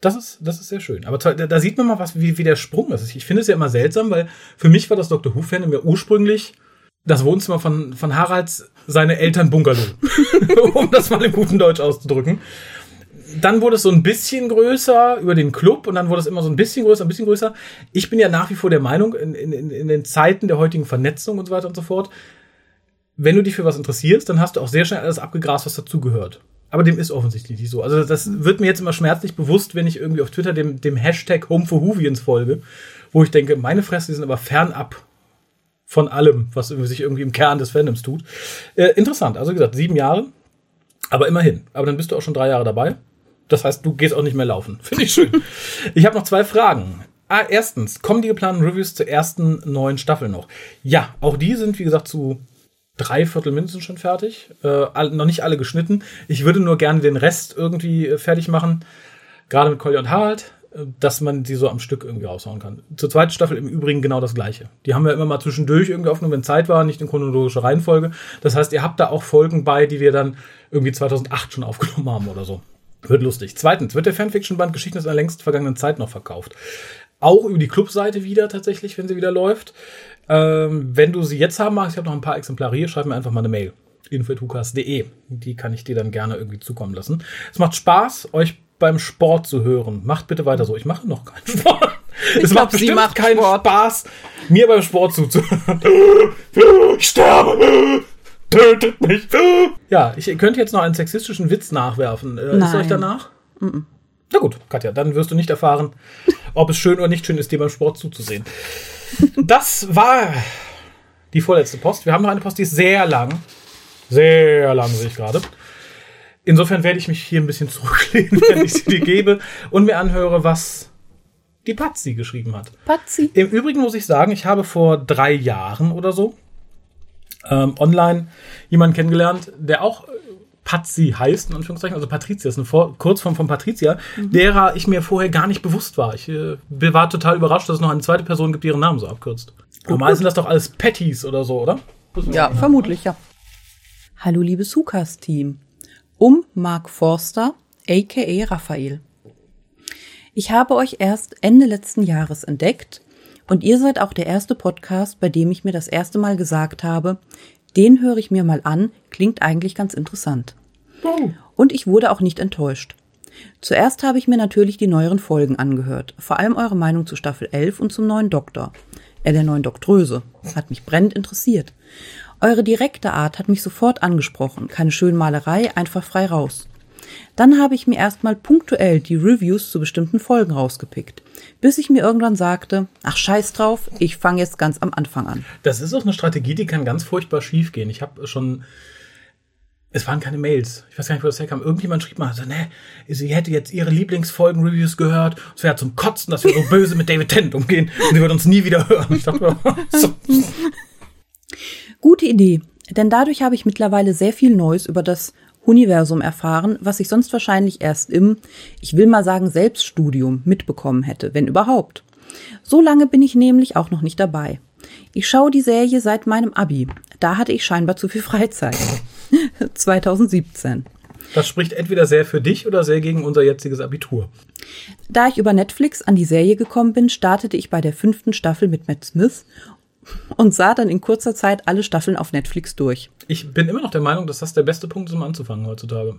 Das ist, das ist sehr schön. Aber da, da sieht man mal, was, wie, wie der Sprung ist. Ich finde es ja immer seltsam, weil für mich war das Dr. Who-Fan mir ursprünglich das Wohnzimmer von, von Haralds seine Eltern Bungalow. um das mal im guten Deutsch auszudrücken. Dann wurde es so ein bisschen größer über den Club und dann wurde es immer so ein bisschen größer, ein bisschen größer. Ich bin ja nach wie vor der Meinung, in, in, in den Zeiten der heutigen Vernetzung und so weiter und so fort, wenn du dich für was interessierst, dann hast du auch sehr schnell alles abgegrast, was dazugehört. Aber dem ist offensichtlich nicht so. Also das wird mir jetzt immer schmerzlich bewusst, wenn ich irgendwie auf Twitter dem, dem Hashtag Home for Whovians folge, wo ich denke, meine Fresse, die sind aber fernab von allem, was sich irgendwie im Kern des Fandoms tut. Äh, interessant. Also wie gesagt, sieben Jahre, aber immerhin. Aber dann bist du auch schon drei Jahre dabei. Das heißt, du gehst auch nicht mehr laufen. Finde ich schön. ich habe noch zwei Fragen. Ah, erstens, kommen die geplanten Reviews zur ersten neuen Staffel noch? Ja, auch die sind, wie gesagt, zu drei Viertel mindestens schon fertig. Äh, noch nicht alle geschnitten. Ich würde nur gerne den Rest irgendwie äh, fertig machen. Gerade mit Collier und Harald, dass man sie so am Stück irgendwie raushauen kann. Zur zweiten Staffel im Übrigen genau das gleiche. Die haben wir immer mal zwischendurch irgendwie aufgenommen, wenn Zeit war, nicht in chronologischer Reihenfolge. Das heißt, ihr habt da auch Folgen bei, die wir dann irgendwie 2008 schon aufgenommen haben oder so. Wird lustig. Zweitens, wird der Fanfiction-Band Geschichten aus einer längst vergangenen Zeit noch verkauft? Auch über die Clubseite wieder tatsächlich, wenn sie wieder läuft. Ähm, wenn du sie jetzt haben magst, ich habe noch ein paar Exemplare hier, schreib mir einfach mal eine Mail. info.hukas.de. Die kann ich dir dann gerne irgendwie zukommen lassen. Es macht Spaß, euch beim Sport zu hören. Macht bitte weiter so. Ich mache noch keinen Sport. Ich es glaub, macht bestimmt macht keinen Sport. Spaß, mir beim Sport zuzuhören. Ich sterbe. Tötet mich. Ja, ich könnte jetzt noch einen sexistischen Witz nachwerfen. Äh, ist euch danach? -mm. Na gut, Katja, dann wirst du nicht erfahren, ob es schön oder nicht schön ist, dir beim Sport zuzusehen. Das war die vorletzte Post. Wir haben noch eine Post, die ist sehr lang. Sehr lang, sehe ich gerade. Insofern werde ich mich hier ein bisschen zurücklehnen, wenn ich sie dir gebe und mir anhöre, was die Patzi geschrieben hat. Patzi. Im Übrigen muss ich sagen, ich habe vor drei Jahren oder so ähm, online jemanden kennengelernt, der auch Patsy heißt, in Anführungszeichen, also Patricia, ist eine Vor Kurzform von Patricia, mhm. derer ich mir vorher gar nicht bewusst war. Ich äh, war total überrascht, dass es noch eine zweite Person gibt, die ihren Namen so abkürzt. Normal sind das doch alles Patties oder so, oder? Ja, vermutlich, ja. Hallo, liebes Sukas-Team. Um Mark Forster, a.k.a. Raphael. Ich habe euch erst Ende letzten Jahres entdeckt und ihr seid auch der erste Podcast, bei dem ich mir das erste Mal gesagt habe, den höre ich mir mal an, klingt eigentlich ganz interessant. Oh. Und ich wurde auch nicht enttäuscht. Zuerst habe ich mir natürlich die neueren Folgen angehört, vor allem eure Meinung zu Staffel 11 und zum neuen Doktor. Äh, der neuen Doktröse. Hat mich brennend interessiert. Eure direkte Art hat mich sofort angesprochen. Keine Schönmalerei, einfach frei raus. Dann habe ich mir erstmal punktuell die Reviews zu bestimmten Folgen rausgepickt, bis ich mir irgendwann sagte, ach scheiß drauf, ich fange jetzt ganz am Anfang an. Das ist auch eine Strategie, die kann ganz furchtbar schief gehen. Ich habe schon es waren keine Mails. Ich weiß gar nicht, wo das herkam. Irgendjemand schrieb mal, also, ne, sie hätte jetzt ihre Lieblingsfolgen-Reviews gehört. Es wäre zum Kotzen, dass wir so böse mit David Tennant umgehen und sie wird uns nie wieder hören. Ich dachte, so. Gute Idee, denn dadurch habe ich mittlerweile sehr viel Neues über das Universum erfahren, was ich sonst wahrscheinlich erst im, ich will mal sagen, Selbststudium mitbekommen hätte, wenn überhaupt. So lange bin ich nämlich auch noch nicht dabei. Ich schaue die Serie seit meinem Abi. Da hatte ich scheinbar zu viel Freizeit. 2017. Das spricht entweder sehr für dich oder sehr gegen unser jetziges Abitur. Da ich über Netflix an die Serie gekommen bin, startete ich bei der fünften Staffel mit Matt Smith und sah dann in kurzer Zeit alle Staffeln auf Netflix durch. Ich bin immer noch der Meinung, dass das der beste Punkt ist, um anzufangen heutzutage.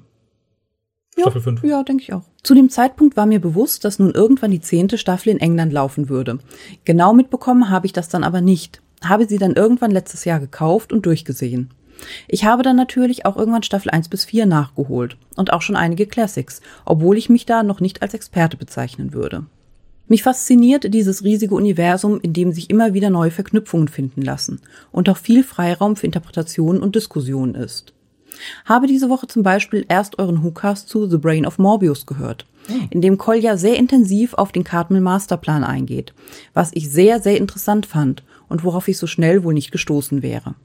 Ja, Staffel 5. Ja, denke ich auch. Zu dem Zeitpunkt war mir bewusst, dass nun irgendwann die zehnte Staffel in England laufen würde. Genau mitbekommen habe ich das dann aber nicht. Habe sie dann irgendwann letztes Jahr gekauft und durchgesehen. Ich habe dann natürlich auch irgendwann Staffel 1 bis 4 nachgeholt und auch schon einige Classics, obwohl ich mich da noch nicht als Experte bezeichnen würde. Mich fasziniert dieses riesige Universum, in dem sich immer wieder neue Verknüpfungen finden lassen und auch viel Freiraum für Interpretationen und Diskussionen ist. Habe diese Woche zum Beispiel erst euren WhoCast zu The Brain of Morbius gehört, hm. in dem Kolja sehr intensiv auf den Cartmill Masterplan eingeht, was ich sehr, sehr interessant fand und worauf ich so schnell wohl nicht gestoßen wäre.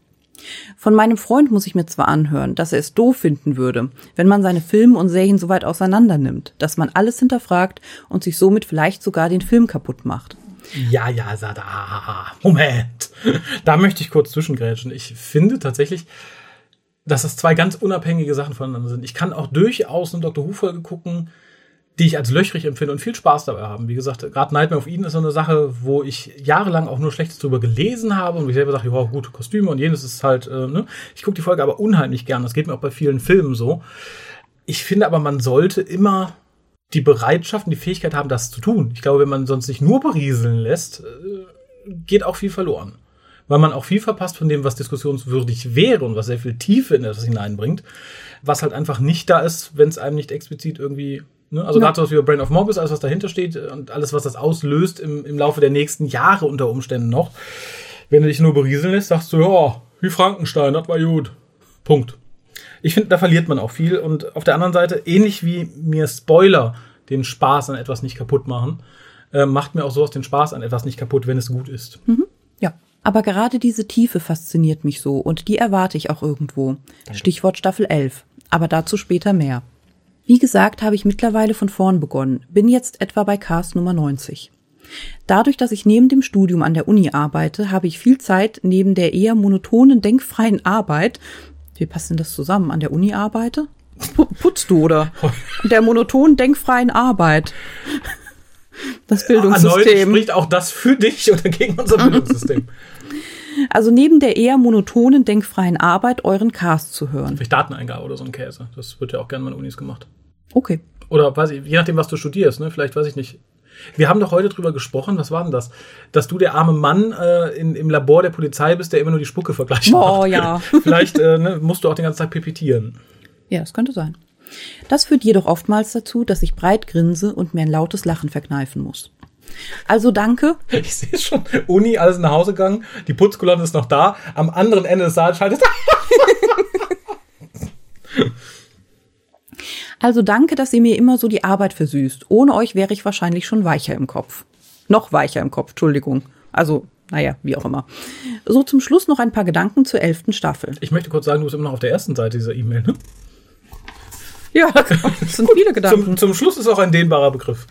Von meinem Freund muss ich mir zwar anhören, dass er es doof finden würde, wenn man seine Filme und Serien so weit auseinander nimmt, dass man alles hinterfragt und sich somit vielleicht sogar den Film kaputt macht. Ja, ja, Sada. Moment. Da möchte ich kurz zwischengrätschen. Ich finde tatsächlich, dass das zwei ganz unabhängige Sachen voneinander sind. Ich kann auch durchaus eine Dr. Who-Folge gucken, die ich als löchrig empfinde und viel Spaß dabei haben. Wie gesagt, gerade Nightmare of Eden ist so eine Sache, wo ich jahrelang auch nur Schlechtes drüber gelesen habe und ich selber sage, ja, gute Kostüme und jenes ist halt, äh, ne? Ich gucke die Folge aber unheimlich gern. Das geht mir auch bei vielen Filmen so. Ich finde aber, man sollte immer die Bereitschaft und die Fähigkeit haben, das zu tun. Ich glaube, wenn man sonst sich nur berieseln lässt, äh, geht auch viel verloren. Weil man auch viel verpasst von dem, was diskussionswürdig wäre und was sehr viel Tiefe in das hineinbringt, was halt einfach nicht da ist, wenn es einem nicht explizit irgendwie Ne? Also ja. gerade was wie Brain of Morbius, alles was dahinter steht und alles, was das auslöst im, im Laufe der nächsten Jahre unter Umständen noch. Wenn du dich nur berieseln lässt, sagst du, ja, wie Frankenstein, das war gut. Punkt. Ich finde, da verliert man auch viel. Und auf der anderen Seite, ähnlich wie mir Spoiler den Spaß an etwas nicht kaputt machen, äh, macht mir auch sowas den Spaß an etwas nicht kaputt, wenn es gut ist. Mhm. Ja. Aber gerade diese Tiefe fasziniert mich so und die erwarte ich auch irgendwo. Danke. Stichwort Staffel 11. Aber dazu später mehr. Wie gesagt, habe ich mittlerweile von vorn begonnen, bin jetzt etwa bei Cast Nummer 90. Dadurch, dass ich neben dem Studium an der Uni arbeite, habe ich viel Zeit neben der eher monotonen, denkfreien Arbeit. Wie passt denn das zusammen? An der Uni arbeite? Putzt du oder? Der monotonen, denkfreien Arbeit. Das Bildungssystem. Erneut spricht auch das für dich oder gegen unser Bildungssystem? Also neben der eher monotonen, denkfreien Arbeit euren Cast zu hören. Vielleicht Dateneingabe oder so ein Käse. Das wird ja auch gerne mal in Unis gemacht. Okay. Oder weiß ich, je nachdem, was du studierst, ne? Vielleicht weiß ich nicht. Wir haben doch heute drüber gesprochen, was war denn das? Dass du der arme Mann äh, in, im Labor der Polizei bist, der immer nur die Spucke vergleicht. Oh ja. Vielleicht äh, ne, musst du auch den ganzen Tag pipettieren. Ja, das könnte sein. Das führt jedoch oftmals dazu, dass ich breit grinse und mir ein lautes Lachen verkneifen muss. Also danke. Ich sehe schon. Uni, alles nach Hause gegangen. Die Putzkolonne ist noch da. Am anderen Ende des Saals schaltet. Also danke, dass ihr mir immer so die Arbeit versüßt. Ohne euch wäre ich wahrscheinlich schon weicher im Kopf. Noch weicher im Kopf, Entschuldigung. Also, naja, wie auch immer. So zum Schluss noch ein paar Gedanken zur elften Staffel. Ich möchte kurz sagen, du bist immer noch auf der ersten Seite dieser E-Mail, ne? Ja, das sind viele Gedanken. Zum, zum Schluss ist auch ein dehnbarer Begriff.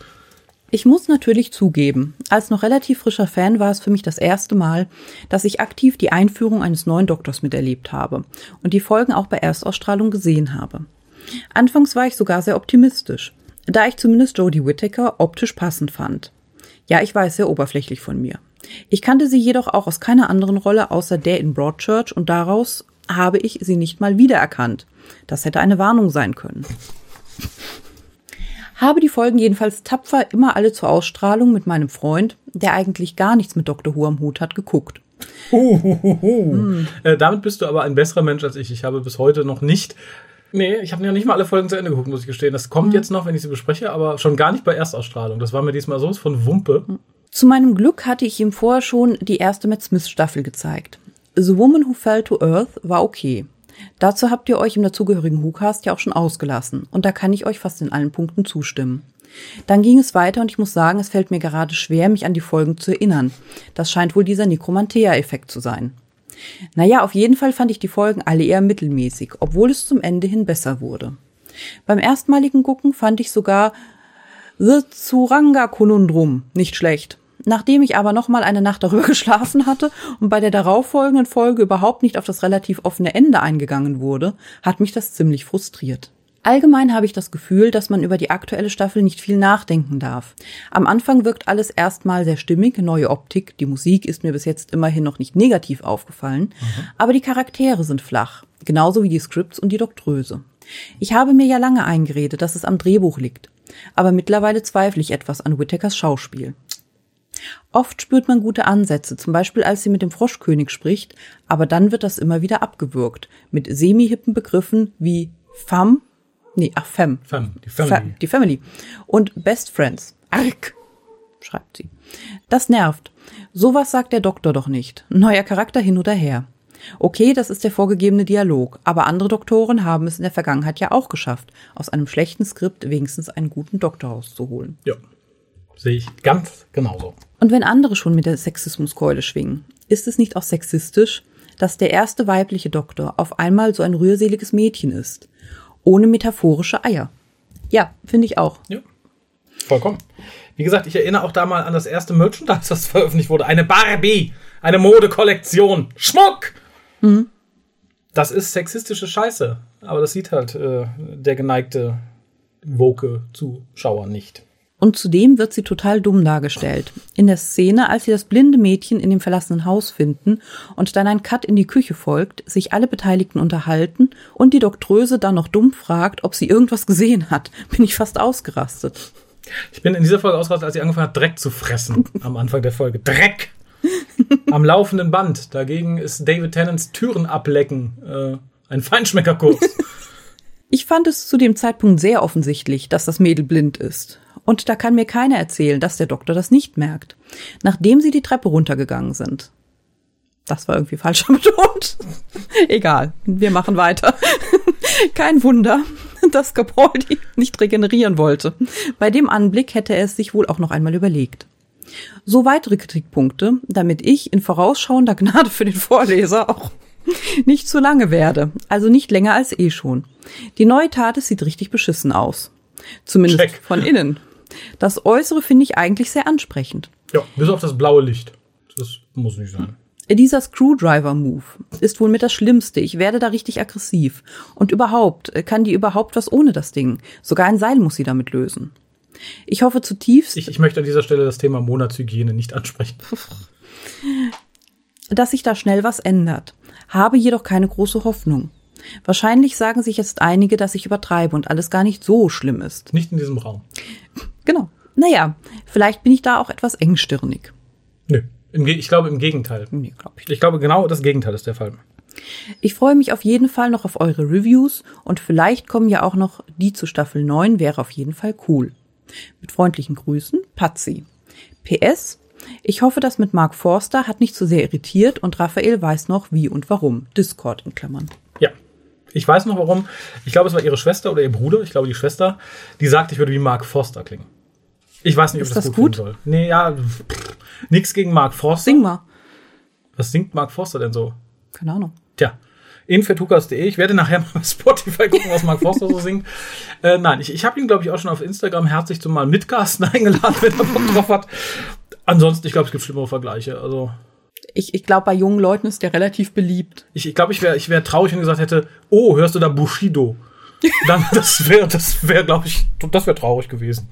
Ich muss natürlich zugeben, als noch relativ frischer Fan war es für mich das erste Mal, dass ich aktiv die Einführung eines neuen Doktors miterlebt habe und die Folgen auch bei Erstausstrahlung gesehen habe. Anfangs war ich sogar sehr optimistisch, da ich zumindest Jodie Whittaker optisch passend fand. Ja, ich weiß, sehr oberflächlich von mir. Ich kannte sie jedoch auch aus keiner anderen Rolle außer der in Broadchurch und daraus habe ich sie nicht mal wiedererkannt. Das hätte eine Warnung sein können. Habe die Folgen jedenfalls tapfer immer alle zur Ausstrahlung mit meinem Freund, der eigentlich gar nichts mit Dr. Who am Hut hat, geguckt. Uh, uh, uh, uh. Hm. Äh, damit bist du aber ein besserer Mensch als ich. Ich habe bis heute noch nicht Nee, ich habe ja nicht mal alle Folgen zu Ende geguckt, muss ich gestehen. Das kommt mhm. jetzt noch, wenn ich sie bespreche, aber schon gar nicht bei Erstausstrahlung. Das war mir diesmal so von Wumpe. Zu meinem Glück hatte ich ihm vorher schon die erste Matt Smith Staffel gezeigt. The Woman Who Fell to Earth war okay. Dazu habt ihr euch im dazugehörigen WhoCast ja auch schon ausgelassen und da kann ich euch fast in allen Punkten zustimmen. Dann ging es weiter und ich muss sagen, es fällt mir gerade schwer, mich an die Folgen zu erinnern. Das scheint wohl dieser Necromantea-Effekt zu sein. Naja, auf jeden Fall fand ich die Folgen alle eher mittelmäßig, obwohl es zum Ende hin besser wurde. Beim erstmaligen Gucken fand ich sogar The Tsuranga-Konundrum nicht schlecht. Nachdem ich aber noch mal eine Nacht darüber geschlafen hatte und bei der darauffolgenden Folge überhaupt nicht auf das relativ offene Ende eingegangen wurde, hat mich das ziemlich frustriert. Allgemein habe ich das Gefühl, dass man über die aktuelle Staffel nicht viel nachdenken darf. Am Anfang wirkt alles erstmal sehr stimmig, neue Optik, die Musik ist mir bis jetzt immerhin noch nicht negativ aufgefallen, mhm. aber die Charaktere sind flach, genauso wie die Scripts und die Doktröse. Ich habe mir ja lange eingeredet, dass es am Drehbuch liegt, aber mittlerweile zweifle ich etwas an Whittakers Schauspiel. Oft spürt man gute Ansätze, zum Beispiel als sie mit dem Froschkönig spricht, aber dann wird das immer wieder abgewürgt, mit semi-hippen Begriffen wie femme Nee, ach, Fem. Fem, die Family. Fem, die Family. Und Best Friends. Arg, schreibt sie. Das nervt. Sowas sagt der Doktor doch nicht. Neuer Charakter hin oder her. Okay, das ist der vorgegebene Dialog, aber andere Doktoren haben es in der Vergangenheit ja auch geschafft, aus einem schlechten Skript wenigstens einen guten Doktor rauszuholen. Ja, sehe ich ganz genauso. Und wenn andere schon mit der Sexismuskeule schwingen, ist es nicht auch sexistisch, dass der erste weibliche Doktor auf einmal so ein rührseliges Mädchen ist? ohne metaphorische Eier. Ja, finde ich auch. Ja, vollkommen. Wie gesagt, ich erinnere auch da mal an das erste Merchandise, das veröffentlicht wurde. Eine Barbie, eine Modekollektion, Schmuck. Mhm. Das ist sexistische Scheiße, aber das sieht halt äh, der geneigte woke Zuschauer nicht. Und zudem wird sie total dumm dargestellt. In der Szene, als sie das blinde Mädchen in dem verlassenen Haus finden und dann ein Cut in die Küche folgt, sich alle Beteiligten unterhalten und die Doktröse dann noch dumm fragt, ob sie irgendwas gesehen hat, bin ich fast ausgerastet. Ich bin in dieser Folge ausgerastet, als sie angefangen hat, Dreck zu fressen am Anfang der Folge. Dreck! Am laufenden Band. Dagegen ist David Tennants Türen ablecken äh, ein Feinschmeckerkurs. Ich fand es zu dem Zeitpunkt sehr offensichtlich, dass das Mädel blind ist. Und da kann mir keiner erzählen, dass der Doktor das nicht merkt. Nachdem sie die Treppe runtergegangen sind. Das war irgendwie falsch betont. Egal, wir machen weiter. Kein Wunder, dass Capaldi nicht regenerieren wollte. Bei dem Anblick hätte er es sich wohl auch noch einmal überlegt. So weitere Kritikpunkte, damit ich in vorausschauender Gnade für den Vorleser auch nicht zu lange werde. Also nicht länger als eh schon. Die neue Tat sieht richtig beschissen aus. Zumindest Check. von innen. Das Äußere finde ich eigentlich sehr ansprechend. Ja, bis auf das blaue Licht. Das muss nicht sein. Dieser Screwdriver-Move ist wohl mit das Schlimmste. Ich werde da richtig aggressiv. Und überhaupt, kann die überhaupt was ohne das Ding? Sogar ein Seil muss sie damit lösen. Ich hoffe zutiefst. Ich, ich möchte an dieser Stelle das Thema Monatshygiene nicht ansprechen. dass sich da schnell was ändert. Habe jedoch keine große Hoffnung. Wahrscheinlich sagen sich jetzt einige, dass ich übertreibe und alles gar nicht so schlimm ist. Nicht in diesem Raum. Genau. Naja, vielleicht bin ich da auch etwas engstirnig. Nö. Ich glaube im Gegenteil. Nee, glaub ich. ich glaube genau das Gegenteil ist der Fall. Ich freue mich auf jeden Fall noch auf eure Reviews und vielleicht kommen ja auch noch die zu Staffel 9, wäre auf jeden Fall cool. Mit freundlichen Grüßen, Patsy. PS, ich hoffe, das mit Mark Forster hat nicht zu so sehr irritiert und Raphael weiß noch wie und warum. Discord in Klammern. Ja. Ich weiß noch warum. Ich glaube, es war ihre Schwester oder ihr Bruder, ich glaube die Schwester, die sagt, ich würde wie Mark Forster klingen. Ich weiß nicht, ob Ist das, das gut, gut soll. Nee, ja, pff, nix gegen Mark Forster. Sing mal. Was singt Mark Forster denn so? Keine Ahnung. Tja, infetukas.de. Ich werde nachher mal auf Spotify gucken, was Mark Forster so singt. Äh, nein, ich, ich habe ihn, glaube ich, auch schon auf Instagram herzlich zum Mal mitcasten eingeladen, wenn er Bock drauf hat. Ansonsten, ich glaube, es gibt schlimmere Vergleiche. Also ich, ich glaube, bei jungen Leuten ist der relativ beliebt. Ich, ich glaube, ich wäre ich wär traurig, wenn gesagt hätte, oh, hörst du da Bushido? Dann, das wäre, das wäre, glaube ich, das wäre traurig gewesen.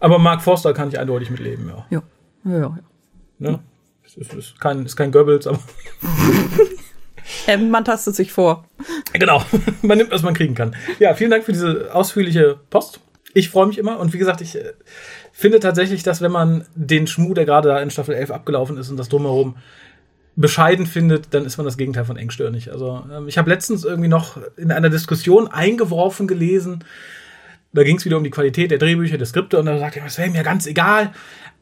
Aber Mark Forster kann ich eindeutig mitleben, ja. Ja, ja, ja. Ne? Ist, ist, ist, kein, ist kein Goebbels, aber. ähm, man tastet sich vor. Genau, man nimmt, was man kriegen kann. Ja, vielen Dank für diese ausführliche Post. Ich freue mich immer und wie gesagt, ich äh, finde tatsächlich, dass wenn man den Schmuh, der gerade da in Staffel 11 abgelaufen ist und das drumherum bescheiden findet, dann ist man das Gegenteil von engstirnig. Also ähm, ich habe letztens irgendwie noch in einer Diskussion eingeworfen gelesen, da ging es wieder um die Qualität der Drehbücher, der Skripte und da sagte er, es wäre mir ganz egal,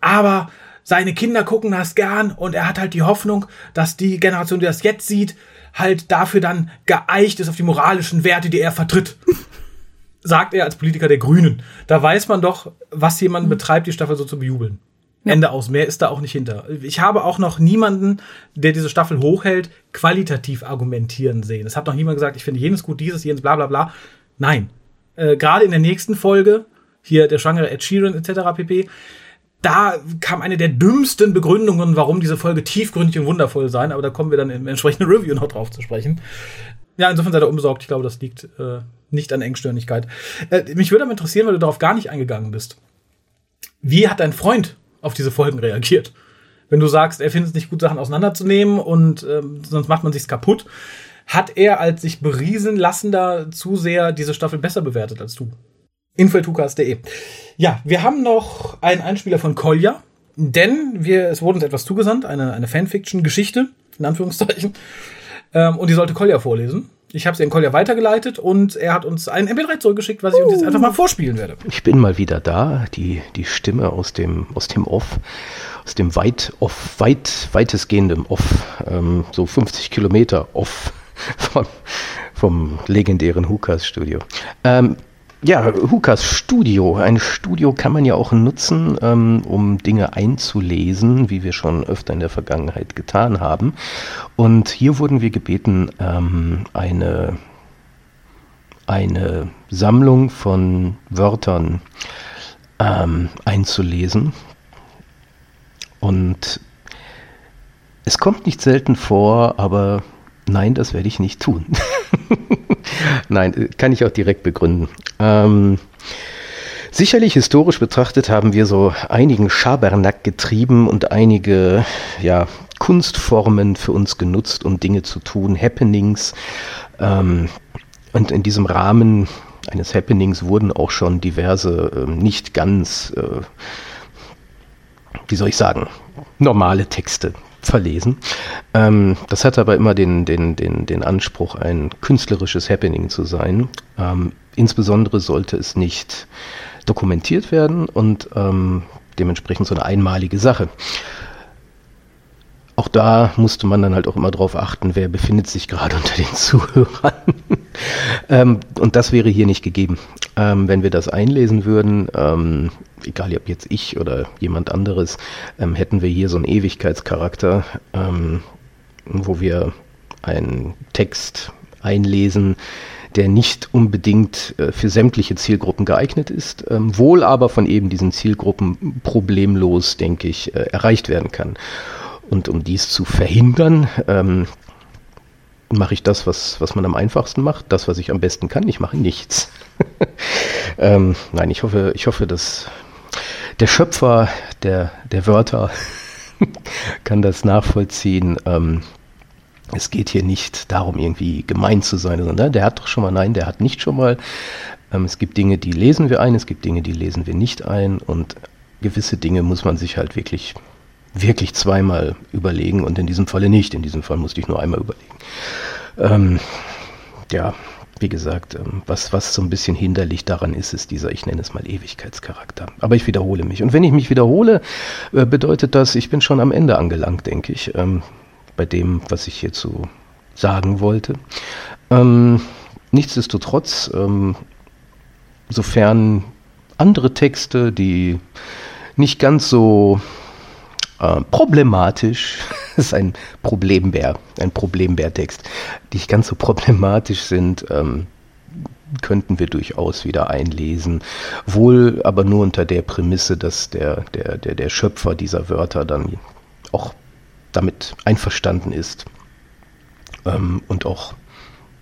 aber seine Kinder gucken das gern und er hat halt die Hoffnung, dass die Generation, die das jetzt sieht, halt dafür dann geeicht ist auf die moralischen Werte, die er vertritt. Sagt er als Politiker der Grünen. Da weiß man doch, was jemand betreibt, die Staffel so zu bejubeln. Ja. Ende aus. Mehr ist da auch nicht hinter. Ich habe auch noch niemanden, der diese Staffel hochhält, qualitativ argumentieren sehen. Es hat noch niemand gesagt, ich finde jenes gut, dieses, jenes, bla bla bla. Nein. Äh, Gerade in der nächsten Folge, hier der schwangere Ed Sheeran etc. pp., da kam eine der dümmsten Begründungen, warum diese Folge tiefgründig und wundervoll sein, aber da kommen wir dann im entsprechenden Review noch drauf zu sprechen. Ja, insofern seid ihr umsorgt. Ich glaube, das liegt äh, nicht an Engstirnigkeit. Äh, mich würde aber interessieren, weil du darauf gar nicht eingegangen bist. Wie hat dein Freund auf diese Folgen reagiert. Wenn du sagst, er findet es nicht gut, Sachen auseinanderzunehmen und ähm, sonst macht man sich's kaputt, hat er als sich beriesen lassender zu sehr diese Staffel besser bewertet als du. Info.tukas.de. Ja, wir haben noch einen Einspieler von Kolja, denn wir, es wurde uns etwas zugesandt, eine, eine Fanfiction-Geschichte, in Anführungszeichen, ähm, und die sollte Kolja vorlesen. Ich habe sie an Kolja weitergeleitet und er hat uns ein MP3 zurückgeschickt, was ich uns jetzt einfach mal vorspielen werde. Ich bin mal wieder da, die, die Stimme aus dem, aus dem Off, aus dem weit, off, weit, weitestgehenden Off, ähm, so 50 Kilometer Off vom, vom legendären Hukas Studio. Ähm, ja, Hukas Studio. Ein Studio kann man ja auch nutzen, ähm, um Dinge einzulesen, wie wir schon öfter in der Vergangenheit getan haben. Und hier wurden wir gebeten, ähm, eine, eine Sammlung von Wörtern ähm, einzulesen. Und es kommt nicht selten vor, aber nein, das werde ich nicht tun. Nein, kann ich auch direkt begründen. Ähm, sicherlich historisch betrachtet haben wir so einigen Schabernack getrieben und einige ja, Kunstformen für uns genutzt, um Dinge zu tun, Happenings. Ähm, und in diesem Rahmen eines Happenings wurden auch schon diverse äh, nicht ganz, äh, wie soll ich sagen, normale Texte verlesen. Ähm, das hat aber immer den, den, den, den Anspruch, ein künstlerisches Happening zu sein. Ähm, insbesondere sollte es nicht dokumentiert werden und ähm, dementsprechend so eine einmalige Sache. Auch da musste man dann halt auch immer darauf achten, wer befindet sich gerade unter den Zuhörern. ähm, und das wäre hier nicht gegeben. Ähm, wenn wir das einlesen würden, ähm, egal ob jetzt ich oder jemand anderes, ähm, hätten wir hier so einen Ewigkeitscharakter, ähm, wo wir einen Text einlesen, der nicht unbedingt äh, für sämtliche Zielgruppen geeignet ist, ähm, wohl aber von eben diesen Zielgruppen problemlos, denke ich, äh, erreicht werden kann. Und um dies zu verhindern, ähm, mache ich das, was, was man am einfachsten macht, das, was ich am besten kann. Ich mache nichts. ähm, nein, ich hoffe, ich hoffe, dass der Schöpfer der, der Wörter kann das nachvollziehen. Ähm, es geht hier nicht darum, irgendwie gemein zu sein, sondern der hat doch schon mal, nein, der hat nicht schon mal. Ähm, es gibt Dinge, die lesen wir ein, es gibt Dinge, die lesen wir nicht ein und gewisse Dinge muss man sich halt wirklich wirklich zweimal überlegen und in diesem Falle nicht. In diesem Fall musste ich nur einmal überlegen. Ähm, ja, wie gesagt, ähm, was, was so ein bisschen hinderlich daran ist, ist dieser, ich nenne es mal Ewigkeitscharakter. Aber ich wiederhole mich. Und wenn ich mich wiederhole, äh, bedeutet das, ich bin schon am Ende angelangt, denke ich, ähm, bei dem, was ich hierzu sagen wollte. Ähm, nichtsdestotrotz, ähm, sofern andere Texte, die nicht ganz so äh, problematisch das ist ein Problembär, ein Problembärtext. Die nicht ganz so problematisch sind, ähm, könnten wir durchaus wieder einlesen. Wohl aber nur unter der Prämisse, dass der, der, der, der Schöpfer dieser Wörter dann auch damit einverstanden ist ähm, und auch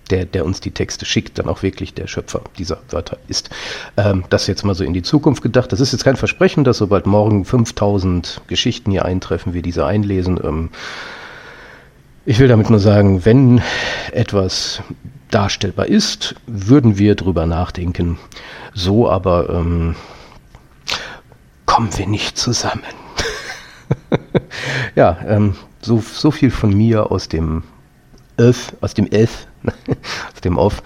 der, der uns die Texte schickt, dann auch wirklich der Schöpfer dieser Wörter ist. Ähm, das jetzt mal so in die Zukunft gedacht. Das ist jetzt kein Versprechen, dass sobald morgen 5000 Geschichten hier eintreffen, wir diese einlesen. Ähm, ich will damit nur sagen, wenn etwas darstellbar ist, würden wir drüber nachdenken. So aber ähm, kommen wir nicht zusammen. ja, ähm, so, so viel von mir aus dem Elf, aus dem Elf, aus dem Off.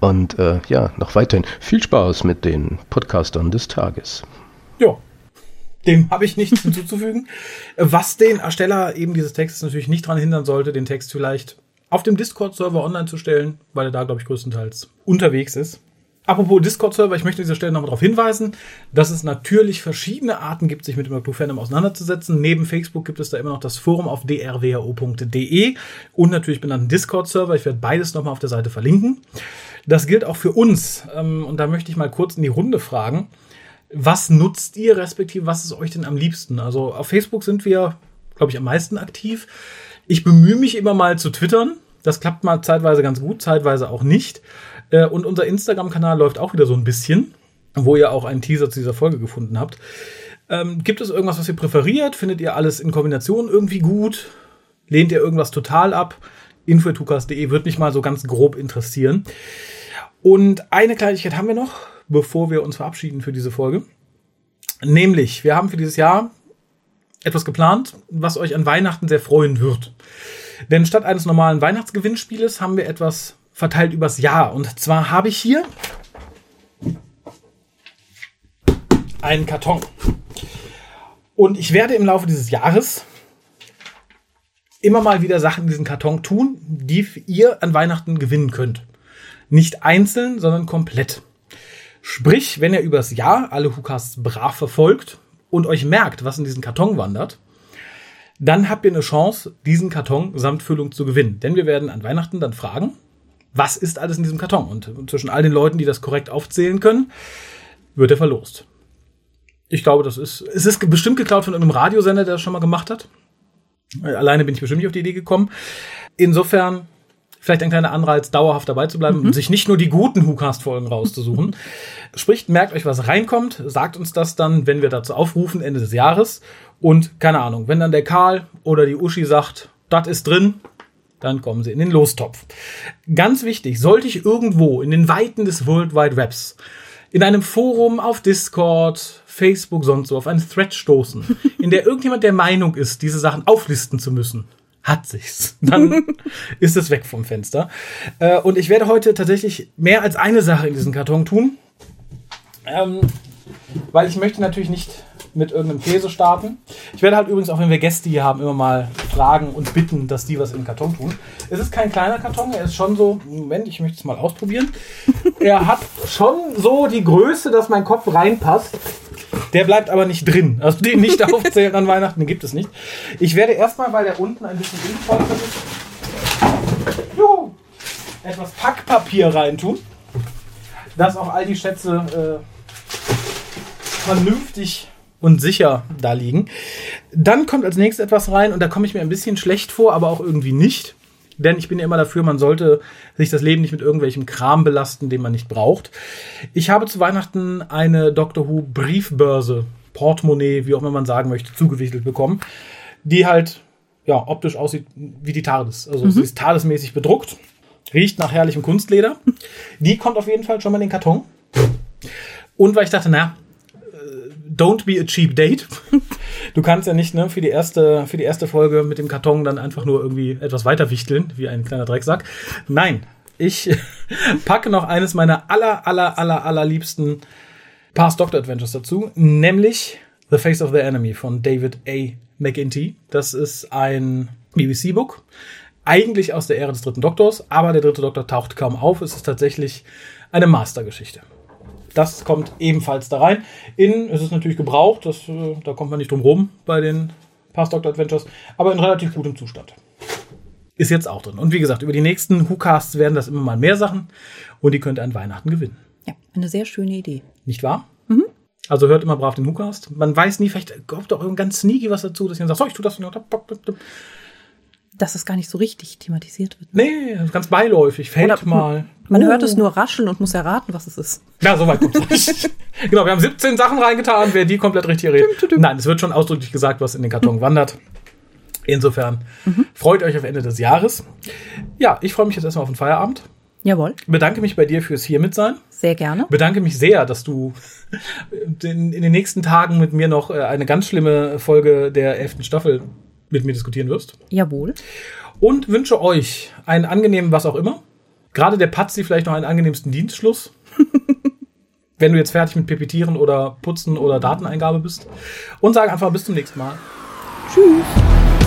Und äh, ja, noch weiterhin viel Spaß mit den Podcastern des Tages. Ja, dem habe ich nichts hinzuzufügen. Was den Ersteller eben dieses Textes natürlich nicht daran hindern sollte, den Text vielleicht auf dem Discord-Server online zu stellen, weil er da, glaube ich, größtenteils unterwegs ist. Apropos Discord-Server, ich möchte an dieser Stelle nochmal darauf hinweisen, dass es natürlich verschiedene Arten gibt, sich mit dem Doctor Fandom auseinanderzusetzen. Neben Facebook gibt es da immer noch das Forum auf drwho.de und natürlich benannten Discord-Server. Ich werde beides nochmal auf der Seite verlinken. Das gilt auch für uns. Ähm, und da möchte ich mal kurz in die Runde fragen. Was nutzt ihr, respektive was ist euch denn am liebsten? Also auf Facebook sind wir, glaube ich, am meisten aktiv. Ich bemühe mich immer mal zu twittern. Das klappt mal zeitweise ganz gut, zeitweise auch nicht. Äh, und unser Instagram-Kanal läuft auch wieder so ein bisschen, wo ihr auch einen Teaser zu dieser Folge gefunden habt. Ähm, gibt es irgendwas, was ihr präferiert? Findet ihr alles in Kombination irgendwie gut? Lehnt ihr irgendwas total ab? info.tukas.de wird mich mal so ganz grob interessieren. Und eine Kleinigkeit haben wir noch, bevor wir uns verabschieden für diese Folge. Nämlich, wir haben für dieses Jahr etwas geplant, was euch an Weihnachten sehr freuen wird. Denn statt eines normalen Weihnachtsgewinnspieles haben wir etwas verteilt übers Jahr. Und zwar habe ich hier einen Karton. Und ich werde im Laufe dieses Jahres immer mal wieder Sachen in diesen Karton tun, die ihr an Weihnachten gewinnen könnt. Nicht einzeln, sondern komplett. Sprich, wenn ihr übers Jahr alle Hukas brav verfolgt und euch merkt, was in diesen Karton wandert, dann habt ihr eine Chance, diesen Karton samt Füllung zu gewinnen. Denn wir werden an Weihnachten dann fragen, was ist alles in diesem Karton? Und zwischen all den Leuten, die das korrekt aufzählen können, wird er verlost. Ich glaube, das ist, es ist bestimmt geklaut von einem Radiosender, der das schon mal gemacht hat. Alleine bin ich bestimmt nicht auf die Idee gekommen. Insofern vielleicht ein kleiner Anreiz, dauerhaft dabei zu bleiben mhm. und sich nicht nur die guten WhoCast-Folgen rauszusuchen. Sprich, merkt euch, was reinkommt, sagt uns das dann, wenn wir dazu aufrufen, Ende des Jahres. Und keine Ahnung, wenn dann der Karl oder die Uschi sagt, das ist drin, dann kommen sie in den Lostopf. Ganz wichtig, sollte ich irgendwo in den Weiten des World Wide Webs in einem Forum auf Discord, Facebook, sonst so auf einen Thread stoßen, in der irgendjemand der Meinung ist, diese Sachen auflisten zu müssen, hat sich's. Dann ist es weg vom Fenster. Äh, und ich werde heute tatsächlich mehr als eine Sache in diesem Karton tun. Ähm, weil ich möchte natürlich nicht mit irgendeinem Käse starten. Ich werde halt übrigens auch, wenn wir Gäste hier haben, immer mal fragen und bitten, dass die was in den Karton tun. Es ist kein kleiner Karton, er ist schon so, Moment, ich möchte es mal ausprobieren. er hat schon so die Größe, dass mein Kopf reinpasst. Der bleibt aber nicht drin. Also den nicht aufzählen an Weihnachten, den gibt es nicht. Ich werde erstmal, weil der unten ein bisschen unvollständig ist, juhu, etwas Packpapier reintun, dass auch all die Schätze äh, vernünftig und sicher da liegen. Dann kommt als nächstes etwas rein und da komme ich mir ein bisschen schlecht vor, aber auch irgendwie nicht. Denn ich bin ja immer dafür, man sollte sich das Leben nicht mit irgendwelchem Kram belasten, den man nicht braucht. Ich habe zu Weihnachten eine Doctor Who Briefbörse, Portemonnaie, wie auch immer man sagen möchte, zugewichtelt bekommen, die halt ja optisch aussieht wie die TARDIS. Also mhm. sie ist TARDIS-mäßig bedruckt, riecht nach herrlichem Kunstleder. Die kommt auf jeden Fall schon mal in den Karton. Und weil ich dachte, na, don't be a cheap date. Du kannst ja nicht ne, für, die erste, für die erste Folge mit dem Karton dann einfach nur irgendwie etwas weiter wichteln, wie ein kleiner Drecksack. Nein, ich packe noch eines meiner aller, aller, aller, aller liebsten Past Doctor Adventures dazu, nämlich The Face of the Enemy von David A. McInty. Das ist ein BBC-Book, eigentlich aus der Ära des dritten Doktors, aber der dritte Doktor taucht kaum auf. Es ist tatsächlich eine Mastergeschichte. Das kommt ebenfalls da rein. Innen ist es natürlich gebraucht, das, äh, da kommt man nicht drum rum bei den Past Doctor Adventures, aber in relativ gutem Zustand. Ist jetzt auch drin. Und wie gesagt, über die nächsten WhoCasts werden das immer mal mehr Sachen und die könnt ihr an Weihnachten gewinnen. Ja, eine sehr schöne Idee. Nicht wahr? Mhm. Also hört immer brav den WhoCast. Man weiß nie, vielleicht kommt auch ganz sneaky was dazu, dass ihr sagt, so, ich tue das. Dass es gar nicht so richtig thematisiert wird. Nee, ganz beiläufig, fällt Oder, mal. Man oh. hört es nur rascheln und muss erraten, was es ist. Ja, soweit kommt es nicht. genau, wir haben 17 Sachen reingetan, wer die komplett richtig errät. Nein, es wird schon ausdrücklich gesagt, was in den Karton wandert. Insofern mhm. freut euch auf Ende des Jahres. Ja, ich freue mich jetzt erstmal auf den Feierabend. Jawohl. Bedanke mich bei dir fürs hier mit sein. Sehr gerne. Bedanke mich sehr, dass du in, in den nächsten Tagen mit mir noch äh, eine ganz schlimme Folge der elften Staffel mit mir diskutieren wirst. Jawohl. Und wünsche euch einen angenehmen was auch immer. Gerade der Patzi vielleicht noch einen angenehmsten Dienstschluss. wenn du jetzt fertig mit Pepetieren oder Putzen oder Dateneingabe bist. Und sage einfach bis zum nächsten Mal. Tschüss.